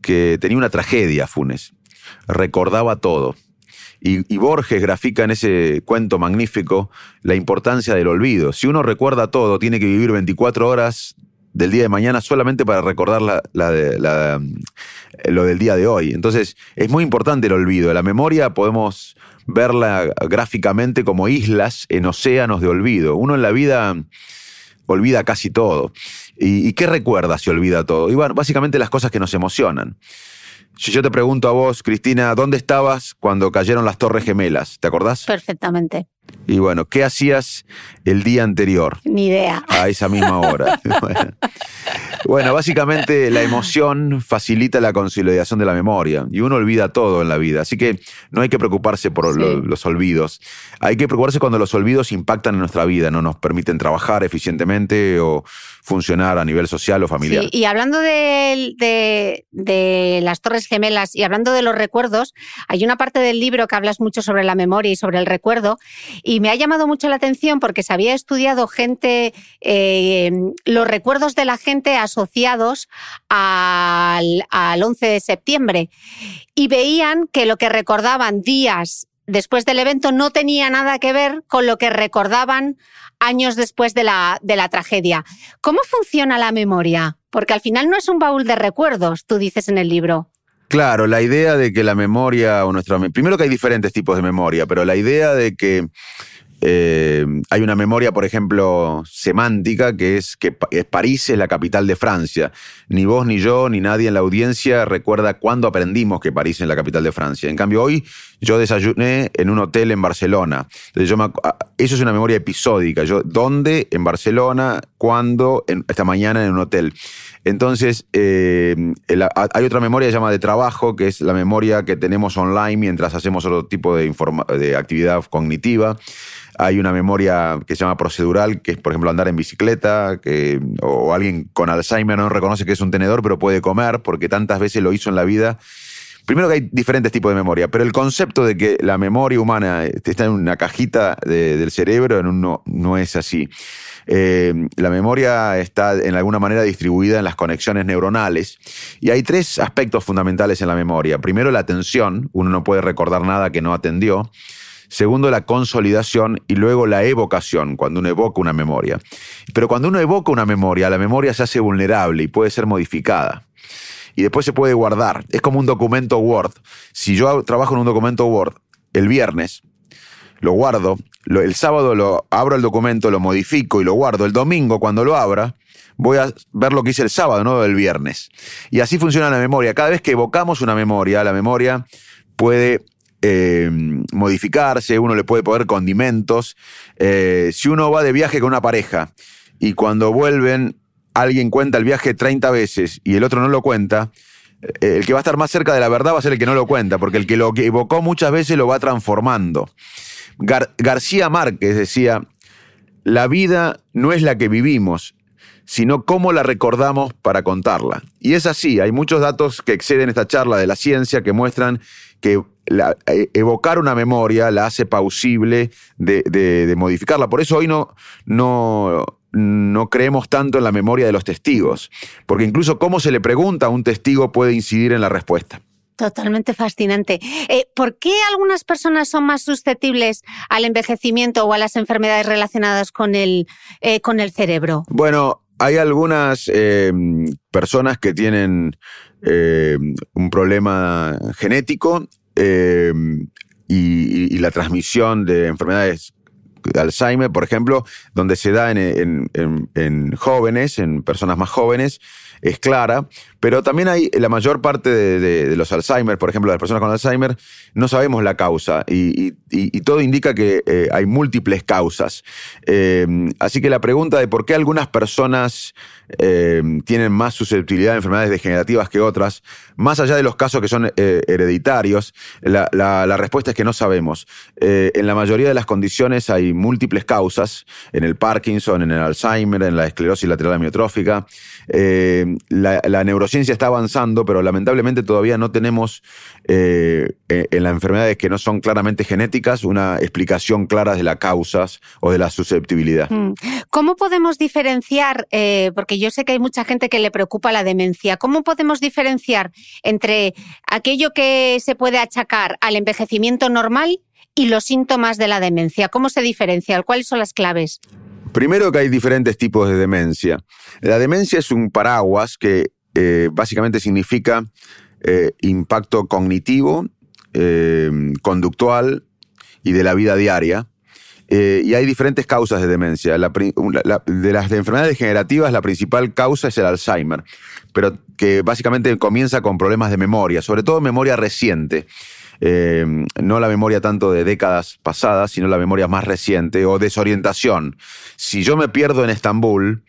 que tenía una tragedia, Funes. Recordaba todo. Y, Borges grafica en ese cuento magnífico la importancia del olvido. Si uno recuerda todo, tiene que vivir 24 horas del día de mañana solamente para recordar lo del día de hoy. Entonces, es muy importante el olvido. La memoria podemos verla gráficamente como islas en océanos de olvido. Uno en la vida olvida casi todo. ¿Y, qué recuerda si olvida todo? Y bueno, básicamente las cosas que nos emocionan. Si yo te pregunto a vos, Cristina, ¿dónde estabas cuando cayeron las Torres Gemelas? ¿Te acordás? Perfectamente. Y bueno, ¿qué hacías el día anterior? Ni idea. A esa misma hora. bueno. Bueno, básicamente la emoción facilita la consolidación de la memoria y uno olvida todo en la vida, así que no hay que preocuparse por Sí. lo- los olvidos. Hay que preocuparse cuando los olvidos impactan en nuestra vida, no nos permiten trabajar eficientemente o funcionar a nivel social o familiar. Y hablando de las Torres Gemelas y hablando de los recuerdos, hay una parte del libro que hablas mucho sobre la memoria y sobre el recuerdo, y me ha llamado mucho la atención porque se había estudiado gente, eh, los recuerdos de la gente asociados al, al 11 de septiembre, y veían que lo que recordaban días después del evento no tenía nada que ver con lo que recordaban años después de la, de la tragedia. ¿Cómo funciona la memoria? Porque al final no es un baúl de recuerdos, tú dices en el libro. Claro, la idea de que la memoria o nuestra... Primero que hay diferentes tipos de memoria, pero la idea de que eh, hay una memoria, por ejemplo, semántica, que es que París es la capital de Francia. Ni vos, ni yo, ni nadie en la audiencia recuerda cuándo aprendimos que París es la capital de Francia. En cambio, hoy yo desayuné en un hotel en Barcelona. Entonces, ah, eso es una memoria episódica. Yo, ¿Dónde? En Barcelona. ¿Cuándo? Esta mañana en un hotel. Entonces, eh, el- a- hay otra memoria que se llama de trabajo, que es la memoria que tenemos online mientras hacemos otro tipo de actividad cognitiva. Hay una memoria que se llama procedural, que es, por ejemplo, andar en bicicleta, que, o alguien con Alzheimer no reconoce que es un tenedor, pero puede comer, porque tantas veces lo hizo en la vida. Primero que hay diferentes tipos de memoria, pero el concepto de que la memoria humana está en una cajita de- del cerebro no, no es así. Eh, la memoria está en alguna manera distribuida en las conexiones neuronales y hay tres aspectos fundamentales en la memoria. Primero, la atención, uno no puede recordar nada que no atendió. Segundo, la consolidación y luego la evocación, cuando uno evoca una memoria. Pero cuando uno evoca una memoria, la memoria se hace vulnerable y puede ser modificada y después se puede guardar. Es como un documento Word. Si yo trabajo en un documento Word el viernes, lo guardo, el sábado lo abro el documento, lo modifico y lo guardo. El domingo, cuando lo abra, voy a ver lo que hice el sábado, no el viernes. Y así funciona la memoria. Cada vez que evocamos una memoria, la memoria puede eh, modificarse, uno le puede poner condimentos. Eh, si uno va de viaje con una pareja y cuando vuelven alguien cuenta el viaje 30 veces y el otro no lo cuenta, eh, el que va a estar más cerca de la verdad va a ser el que no lo cuenta, porque el que lo evocó muchas veces lo va transformando. Gar- García Márquez decía, la vida no es la que vivimos, sino cómo la recordamos para contarla. Y es así, hay muchos datos que exceden esta charla de la ciencia que muestran que la- eh, evocar una memoria la hace pausible de, de- de modificarla. Por eso hoy no, no, no creemos tanto en la memoria de los testigos, porque incluso cómo se le pregunta a un testigo puede incidir en la respuesta. Totalmente fascinante. Eh, ¿Por qué algunas personas son más susceptibles al envejecimiento o a las enfermedades relacionadas con el, eh, con el cerebro? Bueno, hay algunas eh, personas que tienen un problema genético eh, y, la transmisión de enfermedades de Alzheimer, por ejemplo, donde se da en- en- en jóvenes, en personas más jóvenes, es clara, pero también hay la mayor parte de, los Alzheimer, por ejemplo, las personas con Alzheimer, no sabemos la causa y, todo indica que eh, hay múltiples causas. Eh, así que la pregunta de por qué algunas personas eh, tienen más susceptibilidad a enfermedades degenerativas que otras, más allá de los casos que son hereditarios, la, respuesta es que no sabemos. En la mayoría de las condiciones hay múltiples causas, en el Parkinson, en el Alzheimer, en la esclerosis lateral amiotrófica. Eh, la, neurociencia está avanzando, pero lamentablemente todavía no tenemos eh, eh, en las enfermedades que no son claramente genéticas una explicación clara de las causas o de la susceptibilidad. Mm. ¿Cómo podemos diferenciar, porque yo sé que hay mucha gente que le preocupa la demencia, cómo podemos diferenciar entre aquello que se puede achacar al envejecimiento normal y los síntomas de la demencia? ¿Cómo se diferencia? ¿Cuáles son las claves? Primero que hay diferentes tipos de demencia. La demencia es un paraguas que eh, básicamente significa eh, impacto cognitivo, eh, conductual y de la vida diaria. Y hay diferentes causas de demencia. De las enfermedades degenerativas, la principal causa es el Alzheimer, pero que básicamente comienza con problemas de memoria, sobre todo memoria reciente. Eh, no la memoria tanto de décadas pasadas, sino la memoria más reciente o desorientación. Si yo me pierdo en Estambul,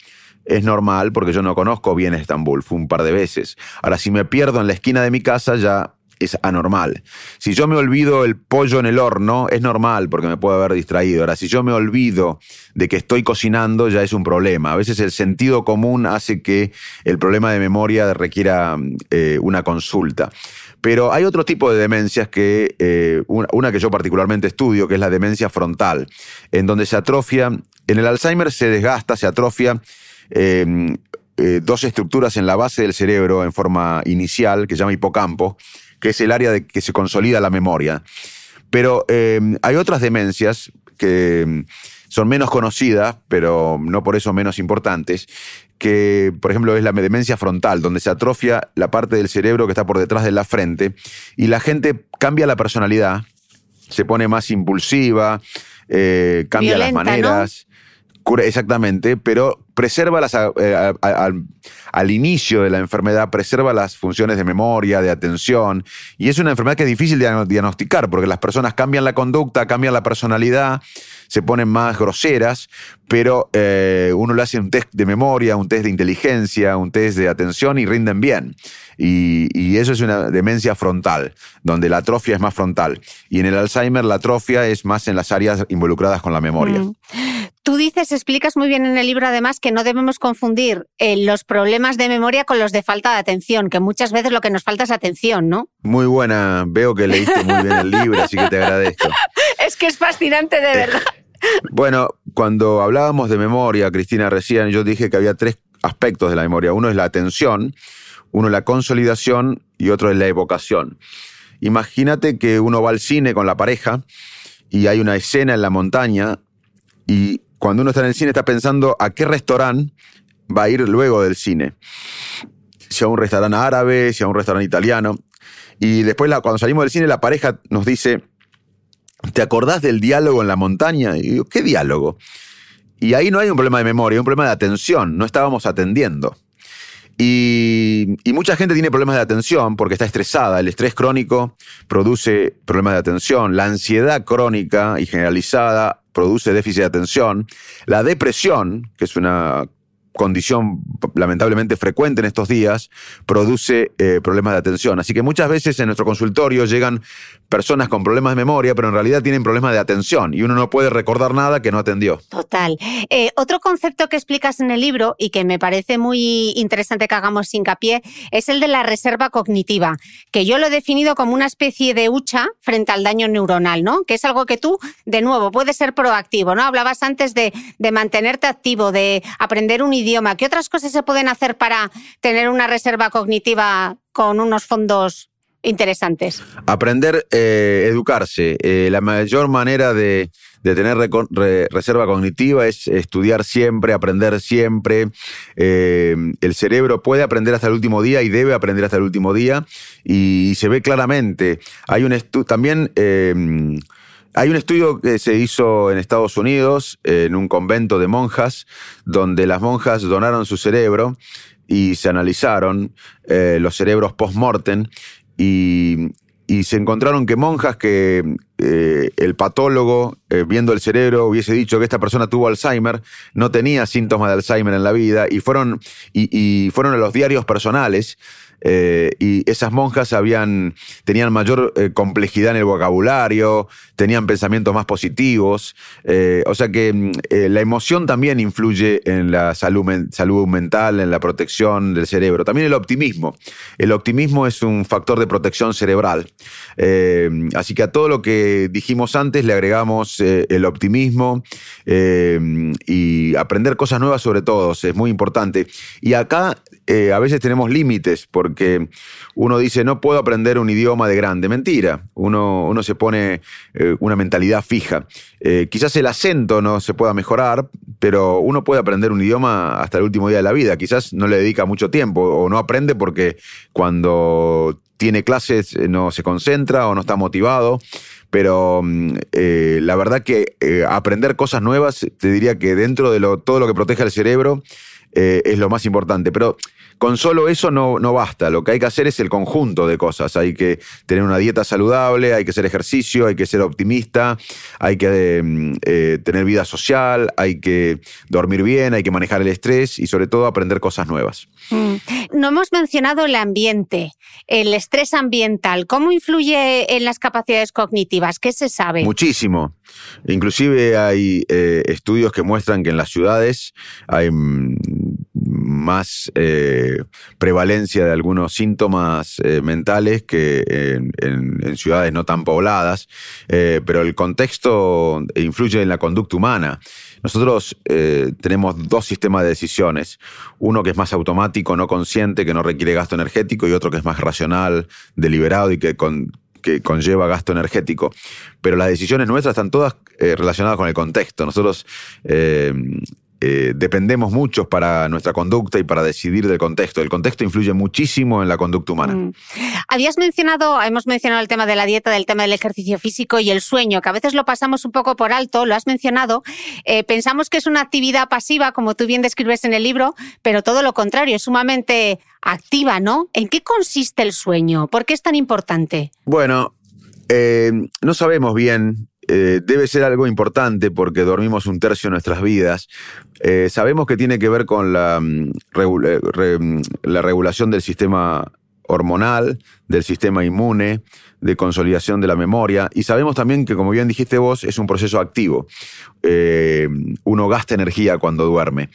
es normal porque yo no conozco bien Estambul, fue un par de veces. Ahora, si me pierdo en la esquina de mi casa, ya es anormal. Si yo me olvido el pollo en el horno, es normal porque me puedo haber distraído. Ahora, si yo me olvido de que estoy cocinando, ya es un problema. A veces el sentido común hace que el problema de memoria requiera eh, una consulta. Pero hay otro tipo de demencias que, eh, una, que yo particularmente estudio, que es la demencia frontal, en donde se atrofia, en el Alzheimer se desgasta, se atrofia eh, dos estructuras en la base del cerebro en forma inicial, que se llama hipocampo, que es el área de que se consolida la memoria. Pero em, hay otras demencias que em, son menos conocidas, pero no por eso menos importantes, que por ejemplo es la demencia frontal, donde se atrofia la parte del cerebro que está por detrás de la frente y la gente cambia la personalidad, se pone más impulsiva, eh, cambia las maneras. Exactamente, pero preserva las, eh, al inicio de la enfermedad, preserva las funciones de memoria, de atención, y es una enfermedad que es difícil de diagnosticar, porque las personas cambian la conducta, cambian la personalidad, se ponen más groseras, pero eh, uno le hace un test de memoria, un test de inteligencia, un test de atención y rinden bien. Y, eso es una demencia frontal, donde la atrofia es más frontal. Y en el Alzheimer la atrofia es más en las áreas involucradas con la memoria. Mm. Tú dices, explicas muy bien en el libro además que no debemos confundir eh, los problemas de memoria con los de falta de atención, que muchas veces lo que nos falta es atención, ¿no? Muy buena, veo que leíste muy bien el libro, así que te agradezco. es que es fascinante de verdad. bueno, cuando hablábamos de memoria, Cristina, recién yo dije que había tres aspectos de la memoria. Uno es la atención, uno es la consolidación y otro es la evocación. Imagínate que uno va al cine con la pareja y hay una escena en la montaña y cuando uno está en el cine está pensando a qué restaurante va a ir luego del cine. Si a un restaurante árabe, si a un restaurante italiano. Y después cuando salimos del cine la pareja nos dice, ¿te acordás del diálogo en la montaña? Y digo, ¿qué diálogo? Y ahí no hay un problema de memoria, hay un problema de atención, no estábamos atendiendo. Y, mucha gente tiene problemas de atención porque está estresada. El estrés crónico produce problemas de atención. La ansiedad crónica y generalizada produce déficit de atención. La depresión, que es una condición lamentablemente frecuente en estos días, produce eh, problemas de atención. Así que muchas veces en nuestro consultorio llegan personas con problemas de memoria, pero en realidad tienen problemas de atención y uno no puede recordar nada que no atendió. Total. Eh, otro concepto que explicas en el libro y que me parece muy interesante que hagamos hincapié es el de la reserva cognitiva, que yo lo he definido como una especie de hucha frente al daño neuronal, ¿no? Que es algo que tú, de nuevo, puedes ser proactivo, ¿no? Hablabas antes de, de mantenerte activo, de aprender un idioma. ¿Qué otras cosas se pueden hacer para tener una reserva cognitiva con unos fondos interesantes. Aprender, eh, educarse. Eh, la mayor manera de, tener reserva cognitiva es estudiar siempre, aprender siempre. Eh, el cerebro puede aprender hasta el último día y debe aprender hasta el último día. Y, se ve claramente. Hay un también. Hay un estudio que se hizo en Estados Unidos, en un convento de monjas, donde las monjas donaron su cerebro y se analizaron los cerebros post-mortem y, se encontraron que monjas que eh, el patólogo, eh, viendo el cerebro, hubiese dicho que esta persona tuvo Alzheimer, no tenía síntomas de Alzheimer en la vida, y fueron, y fueron a los diarios personales eh, y esas monjas tenían mayor eh, complejidad en el vocabulario, tenían pensamientos más positivos. Eh, o sea que mm, la emoción también influye en la salud, salud mental, en la protección del cerebro. También el optimismo. El optimismo es un factor de protección cerebral. así que a todo lo que dijimos antes le agregamos el optimismo y aprender cosas nuevas sobre todo, es muy importante. Y acá a veces tenemos límites porque uno dice, no puedo aprender un idioma de grande. Mentira, uno, uno se pone eh, una mentalidad fija. Eh, quizás el acento no se pueda mejorar, pero uno puede aprender un idioma hasta el último día de la vida. Quizás no le dedica mucho tiempo o no aprende porque cuando tiene clases eh, no se concentra o no está motivado pero mm, eh, la verdad que eh, aprender cosas nuevas, te diría que dentro de lo, todo lo que protege al cerebro, eh, es lo más importante. Pero con solo eso no, no basta. Lo que hay que hacer es el conjunto de cosas. Hay que tener una dieta saludable, hay que hacer ejercicio, hay que ser optimista, hay que mm, eh, tener vida social, hay que dormir bien, hay que manejar el estrés y sobre todo aprender cosas nuevas. Mm. No hemos mencionado el ambiente, el estrés ambiental. ¿Cómo influye en las capacidades cognitivas? ¿Qué se sabe? Muchísimo. Inclusive hay eh, estudios que muestran que en las ciudades hay mm, más eh, prevalencia de algunos síntomas eh, mentales que en, ciudades no tan pobladas, pero el contexto influye en la conducta humana. Nosotros tenemos dos sistemas de decisiones, uno que es más automático, no consciente, que no requiere gasto energético, y otro que es más racional, deliberado y que con, que conlleva gasto energético, pero las decisiones nuestras están todas eh, relacionadas con el contexto. Nosotros eh, eh, dependemos mucho para nuestra conducta y para decidir del contexto. El contexto influye muchísimo en la conducta humana. Mm. Habías mencionado, hemos mencionado el tema de la dieta, del tema del ejercicio físico y el sueño, que a veces lo pasamos un poco por alto, lo has mencionado. pensamos que es una actividad pasiva, como tú bien describes en el libro, pero todo lo contrario, es sumamente activa, ¿no? ¿En qué consiste el sueño? ¿Por qué es tan importante? Bueno, eh, no sabemos bien. Eh, debe ser algo importante porque dormimos un tercio de nuestras vidas. Eh, sabemos que tiene que ver con la, mm, mm, la regulación del sistema hormonal, del sistema inmune, de consolidación de la memoria. Y sabemos también que, como bien dijiste vos, es un proceso activo. uno gasta energía cuando duerme.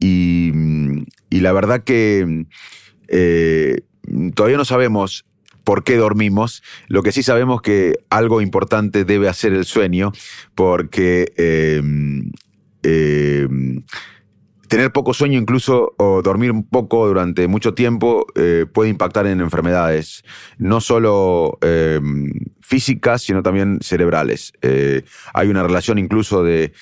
Y, la verdad que eh, todavía no sabemos por qué dormimos. Lo que sí sabemos que algo importante debe hacer el sueño, porque eh, eh, tener poco sueño incluso o dormir un poco durante mucho tiempo puede impactar en enfermedades, no solo físicas, sino también cerebrales. hay una relación incluso de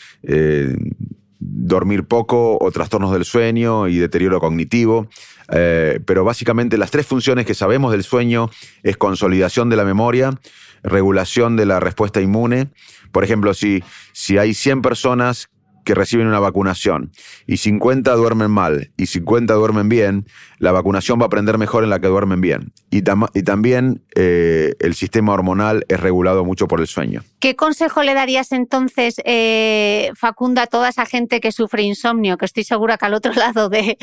dormir poco o trastornos del sueño y deterioro cognitivo. Eh, pero básicamente las tres funciones que sabemos del sueño es consolidación de la memoria, regulación de la respuesta inmune. Por ejemplo, si, si hay 100 personas que reciben una vacunación y 50 duermen mal y 50 duermen bien, la vacunación va a aprender mejor en la que duermen bien. Y, y también eh, el sistema hormonal es regulado mucho por el sueño. ¿Qué consejo le darías entonces, eh, Facunda, a toda esa gente que sufre insomnio? Que estoy segura que al otro lado de,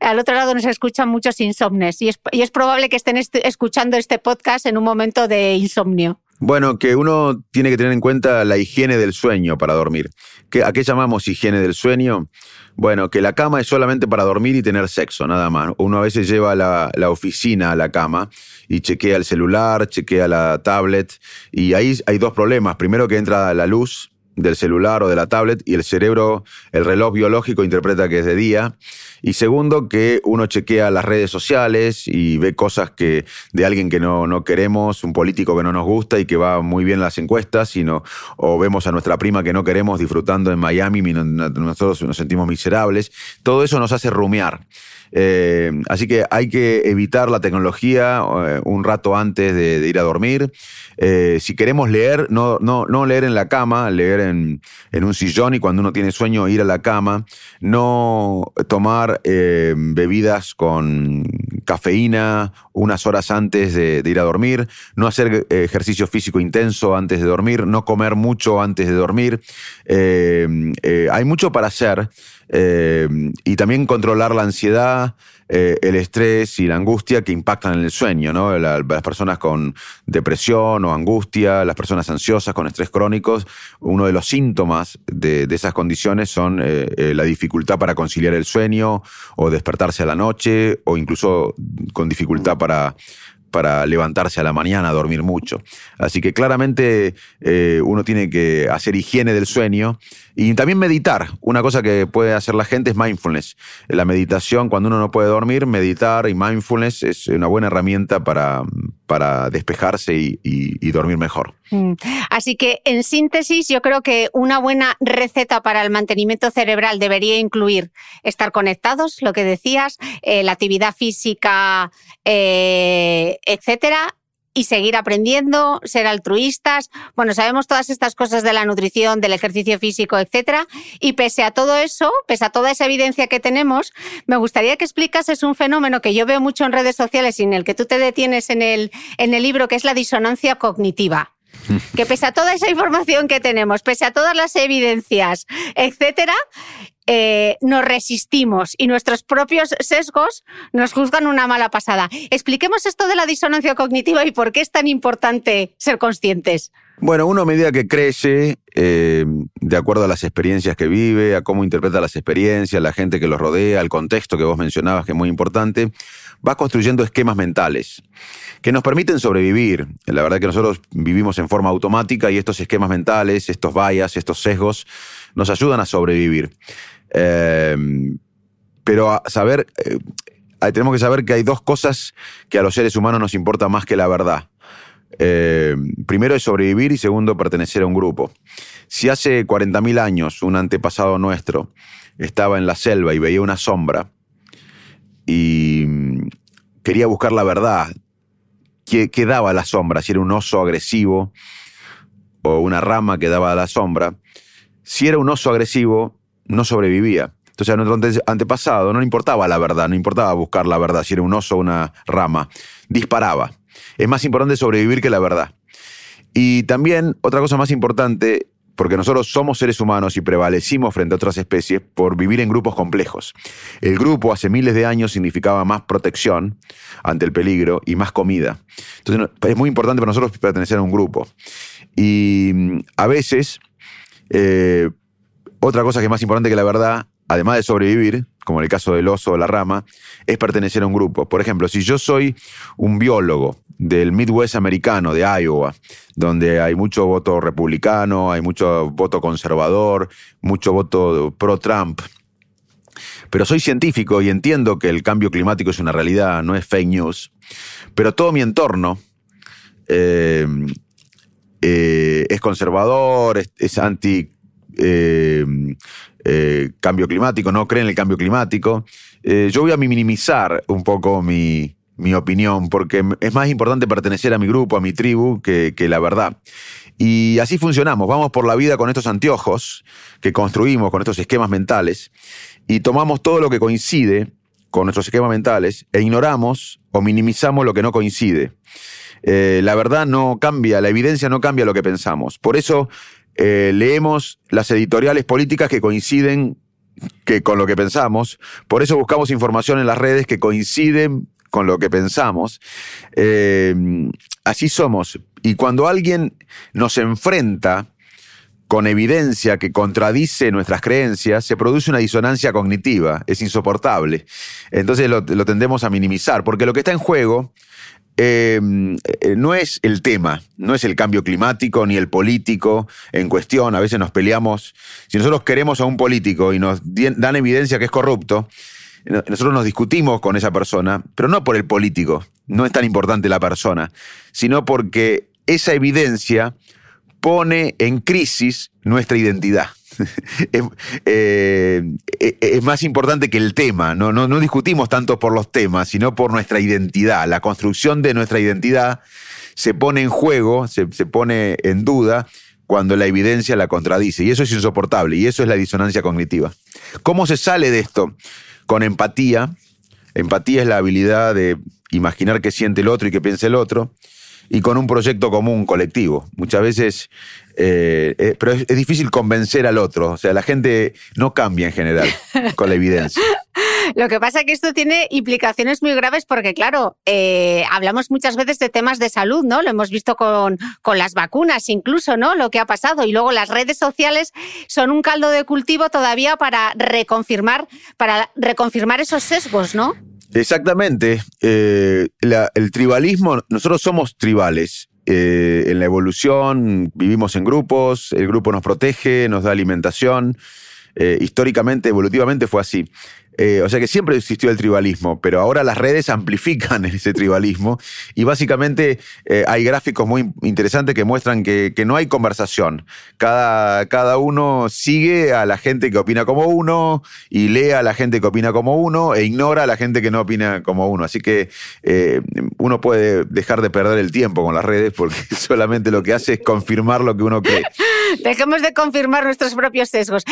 al otro lado nos escuchan muchos insomnes y es, y es probable que estén escuchando este podcast en un momento de insomnio. Bueno, que uno tiene que tener en cuenta la higiene del sueño para dormir. ¿A qué llamamos higiene del sueño? Bueno, que la cama es solamente para dormir y tener sexo, nada más. Uno a veces lleva la, la oficina a la cama y chequea el celular, chequea la tablet y ahí hay dos problemas. Primero que entra la luz del celular o de la tablet y el cerebro, el reloj biológico interpreta que es de día. Y segundo, que uno chequea las redes sociales y ve cosas que de alguien que no, no queremos, un político que no nos gusta y que va muy bien las encuestas, sino, o vemos a nuestra prima que no queremos disfrutando en Miami y nosotros nos sentimos miserables. Todo eso nos hace rumiar. Eh, así que hay que evitar la tecnología eh, un rato antes de, ir a dormir. Eh, si queremos leer, no, no, no leer en la cama, leer en, en, un sillón y cuando uno tiene sueño ir a la cama. No tomar bebidas con cafeína unas horas antes de, ir a dormir. No hacer ejercicio físico intenso antes de dormir. No comer mucho antes de dormir. hay mucho para hacer. Eh, y también controlar la ansiedad, eh, el estrés y la angustia que impactan en el sueño, ¿no? las personas con depresión o angustia, las personas ansiosas con estrés crónicos, uno de los síntomas de, esas condiciones son eh, la dificultad para conciliar el sueño o despertarse a la noche o incluso con dificultad para para levantarse a la mañana, dormir mucho. Así que claramente eh, uno tiene que hacer higiene del sueño y también meditar. Una cosa que puede hacer la gente es mindfulness. La meditación, cuando uno no puede dormir, meditar y mindfulness es una buena herramienta para, para despejarse y, dormir mejor. Mm. Así que, en síntesis, yo creo que una buena receta para el mantenimiento cerebral debería incluir estar conectados, lo que decías, eh, la actividad física, eh, etcétera, y seguir aprendiendo, ser altruistas. Bueno, sabemos todas estas cosas de la nutrición, del ejercicio físico, etcétera. Y pese a todo eso, pese a toda esa evidencia que tenemos, me gustaría que explicases un fenómeno que yo veo mucho en redes sociales y en el que tú te detienes en el, en el libro, que es la disonancia cognitiva que pese a toda esa información que tenemos, pese a todas las evidencias, etcétera, eh, nos resistimos y nuestros propios sesgos nos juzgan una mala pasada. Expliquemos esto de la disonancia cognitiva y por qué es tan importante ser conscientes. Bueno, uno a medida que crece, eh, de acuerdo a las experiencias que vive, a cómo interpreta las experiencias, la gente que lo rodea, el contexto que vos mencionabas, que es muy importante, va construyendo esquemas mentales que nos permiten sobrevivir. La verdad que nosotros vivimos en forma automática y estos esquemas mentales, estos bias, estos sesgos, nos ayudan a sobrevivir. Eh, pero a saber, eh, tenemos que saber que hay dos cosas que a los seres humanos nos importa más que la verdad. Eh, primero es sobrevivir y segundo pertenecer a un grupo. Si hace 40.000 años un antepasado nuestro estaba en la selva y veía una sombra y mm, quería buscar la verdad, ¿qué, qué daba la sombra? Si era un oso agresivo o una rama que daba la sombra. Si era un oso agresivo, no sobrevivía. Entonces a nuestro antepasado no le importaba la verdad, no importaba buscar la verdad, si era un oso o una rama, disparaba. Es más importante sobrevivir que la verdad. Y también otra cosa más importante, porque nosotros somos seres humanos y prevalecimos frente a otras especies por vivir en grupos complejos. El grupo hace miles de años significaba más protección ante el peligro y más comida. Entonces es muy importante para nosotros pertenecer a un grupo. Y mm, a veces eh, otra cosa que es más importante que la verdad, además de sobrevivir, como en el caso del oso o la rama, es pertenecer a un grupo. Por ejemplo, si yo soy un biólogo del Midwest americano, de Iowa, donde hay mucho voto republicano, hay mucho voto conservador, mucho voto pro-Trump, pero soy científico y entiendo que el cambio climático es una realidad, no es fake news, pero todo mi entorno eh, eh, es conservador, es anti eh, eh, cambio climático, no creen en el cambio climático. Eh, yo voy a minimizar un poco mi, opinión, porque es más importante pertenecer a mi grupo, a mi tribu, que, la verdad. Y así funcionamos, vamos por la vida con estos anteojos que construimos, con estos esquemas mentales, y tomamos todo lo que coincide con nuestros esquemas mentales e ignoramos o minimizamos lo que no coincide. la verdad no cambia, la evidencia no cambia lo que pensamos. Por eso eh, leemos las editoriales políticas que coinciden con lo que pensamos, por eso buscamos información en las redes que coinciden con lo que pensamos. Eh, así somos. Y cuando alguien nos enfrenta con evidencia que contradice nuestras creencias, se produce una disonancia cognitiva, es insoportable. Entonces lo tendemos a minimizar, porque lo que está en juego eh, no es el tema, no es el cambio climático ni el político en cuestión. A veces nos peleamos. Si nosotros queremos a un político y nos dan evidencia que es corrupto, nosotros nos discutimos con esa persona, pero no por el político, no es tan importante la persona, sino porque esa evidencia pone en crisis nuestra identidad. Eh, eh, es, más importante que el tema. ¿no? No, discutimos tanto por los temas, sino por nuestra identidad. La construcción de nuestra identidad se pone en juego, se, se pone en duda cuando la evidencia la contradice. Y eso es insoportable. Y eso es la disonancia cognitiva. ¿Cómo se sale de esto? Con empatía. Empatía es la habilidad de imaginar qué siente el otro y qué piensa el otro y con un proyecto común colectivo. Muchas veces, eh, eh, pero es, difícil convencer al otro. O sea, la gente no cambia en general con la evidencia. Lo que pasa es que esto tiene implicaciones muy graves porque, claro, eh, hablamos muchas veces de temas de salud, ¿no? Lo hemos visto con, con las vacunas incluso, ¿no? Lo que ha pasado. Y luego las redes sociales son un caldo de cultivo todavía para reconfirmar, para reconfirmar esos sesgos, ¿no? Exactamente. El tribalismo, nosotros somos tribales. Eh, en la evolución vivimos en grupos, el grupo nos protege, nos da alimentación. Eh, históricamente, evolutivamente fue así. Eh, o sea que siempre existió el tribalismo, pero ahora las redes amplifican ese tribalismo y básicamente eh, hay gráficos muy interesantes que muestran que, no hay conversación. Cada, cada, uno sigue a la gente que opina como uno y lee a la gente que opina como uno e ignora a la gente que no opina como uno. Así que eh, uno puede dejar de perder el tiempo con las redes porque solamente lo que hace es confirmar lo que uno cree. Dejemos de confirmar nuestros propios sesgos.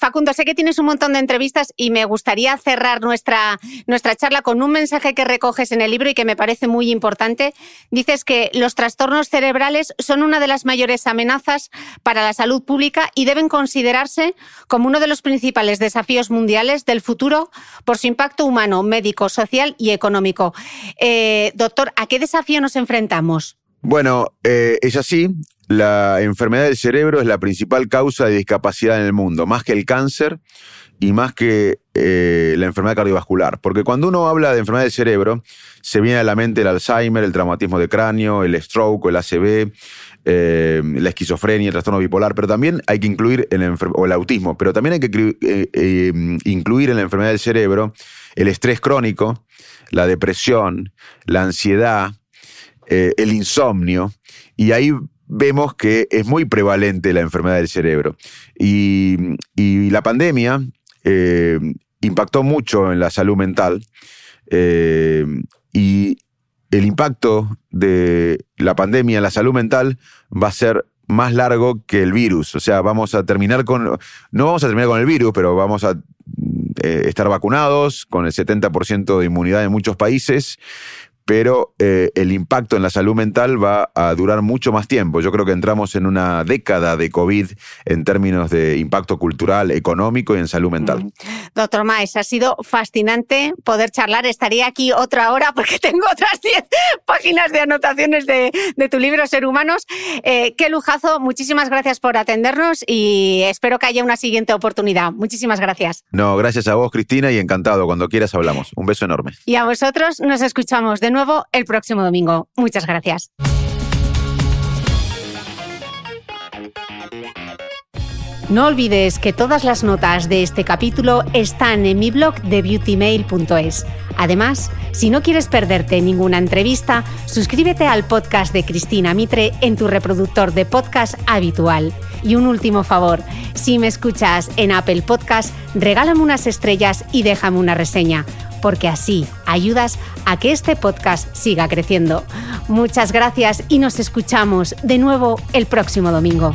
Facundo, sé que tienes un montón de entrevistas y me gustaría cerrar nuestra, nuestra charla con un mensaje que recoges en el libro y que me parece muy importante. Dices que los trastornos cerebrales son una de las mayores amenazas para la salud pública y deben considerarse como uno de los principales desafíos mundiales del futuro por su impacto humano, médico, social y económico. Eh, doctor, ¿a qué desafío nos enfrentamos? Bueno, eh, es así. La enfermedad del cerebro es la principal causa de discapacidad en el mundo, más que el cáncer y más que eh, la enfermedad cardiovascular. Porque cuando uno habla de enfermedad del cerebro, se viene a la mente el Alzheimer, el traumatismo de cráneo, el stroke, el ACV, eh, la esquizofrenia, el trastorno bipolar, pero también hay que incluir el, o el autismo, pero también hay que eh, incluir en la enfermedad del cerebro el estrés crónico, la depresión, la ansiedad, el insomnio, y ahí vemos que es muy prevalente la enfermedad del cerebro. Y la pandemia eh, impactó mucho en la salud mental eh, y el impacto de la pandemia en la salud mental va a ser más largo que el virus. O sea, vamos a terminar con, no vamos a terminar con el virus, pero vamos a eh, estar vacunados con el 70% de inmunidad en muchos países pero eh, el impacto en la salud mental va a durar mucho más tiempo. Yo creo que entramos en una década de COVID en términos de impacto cultural, económico y en salud mental. Mm. Doctor Maes, ha sido fascinante poder charlar. Estaría aquí otra hora porque tengo otras 10 páginas de anotaciones de, tu libro Ser Humanos. Eh, qué lujazo. Muchísimas gracias por atendernos y espero que haya una siguiente oportunidad. Muchísimas gracias. No, gracias a vos, Cristina, y encantado. Cuando quieras hablamos. Un beso enorme. Y a vosotros nos escuchamos de nuevo el próximo domingo. Muchas gracias. No olvides que todas las notas de este capítulo están en mi blog de beautymail.es. Además, si no quieres perderte ninguna entrevista, suscríbete al podcast de Cristina Mitre en tu reproductor de podcast habitual. Y un último favor, si me escuchas en Apple Podcast, regálame unas estrellas y déjame una reseña porque así ayudas a que este podcast siga creciendo. Muchas gracias y nos escuchamos de nuevo el próximo domingo.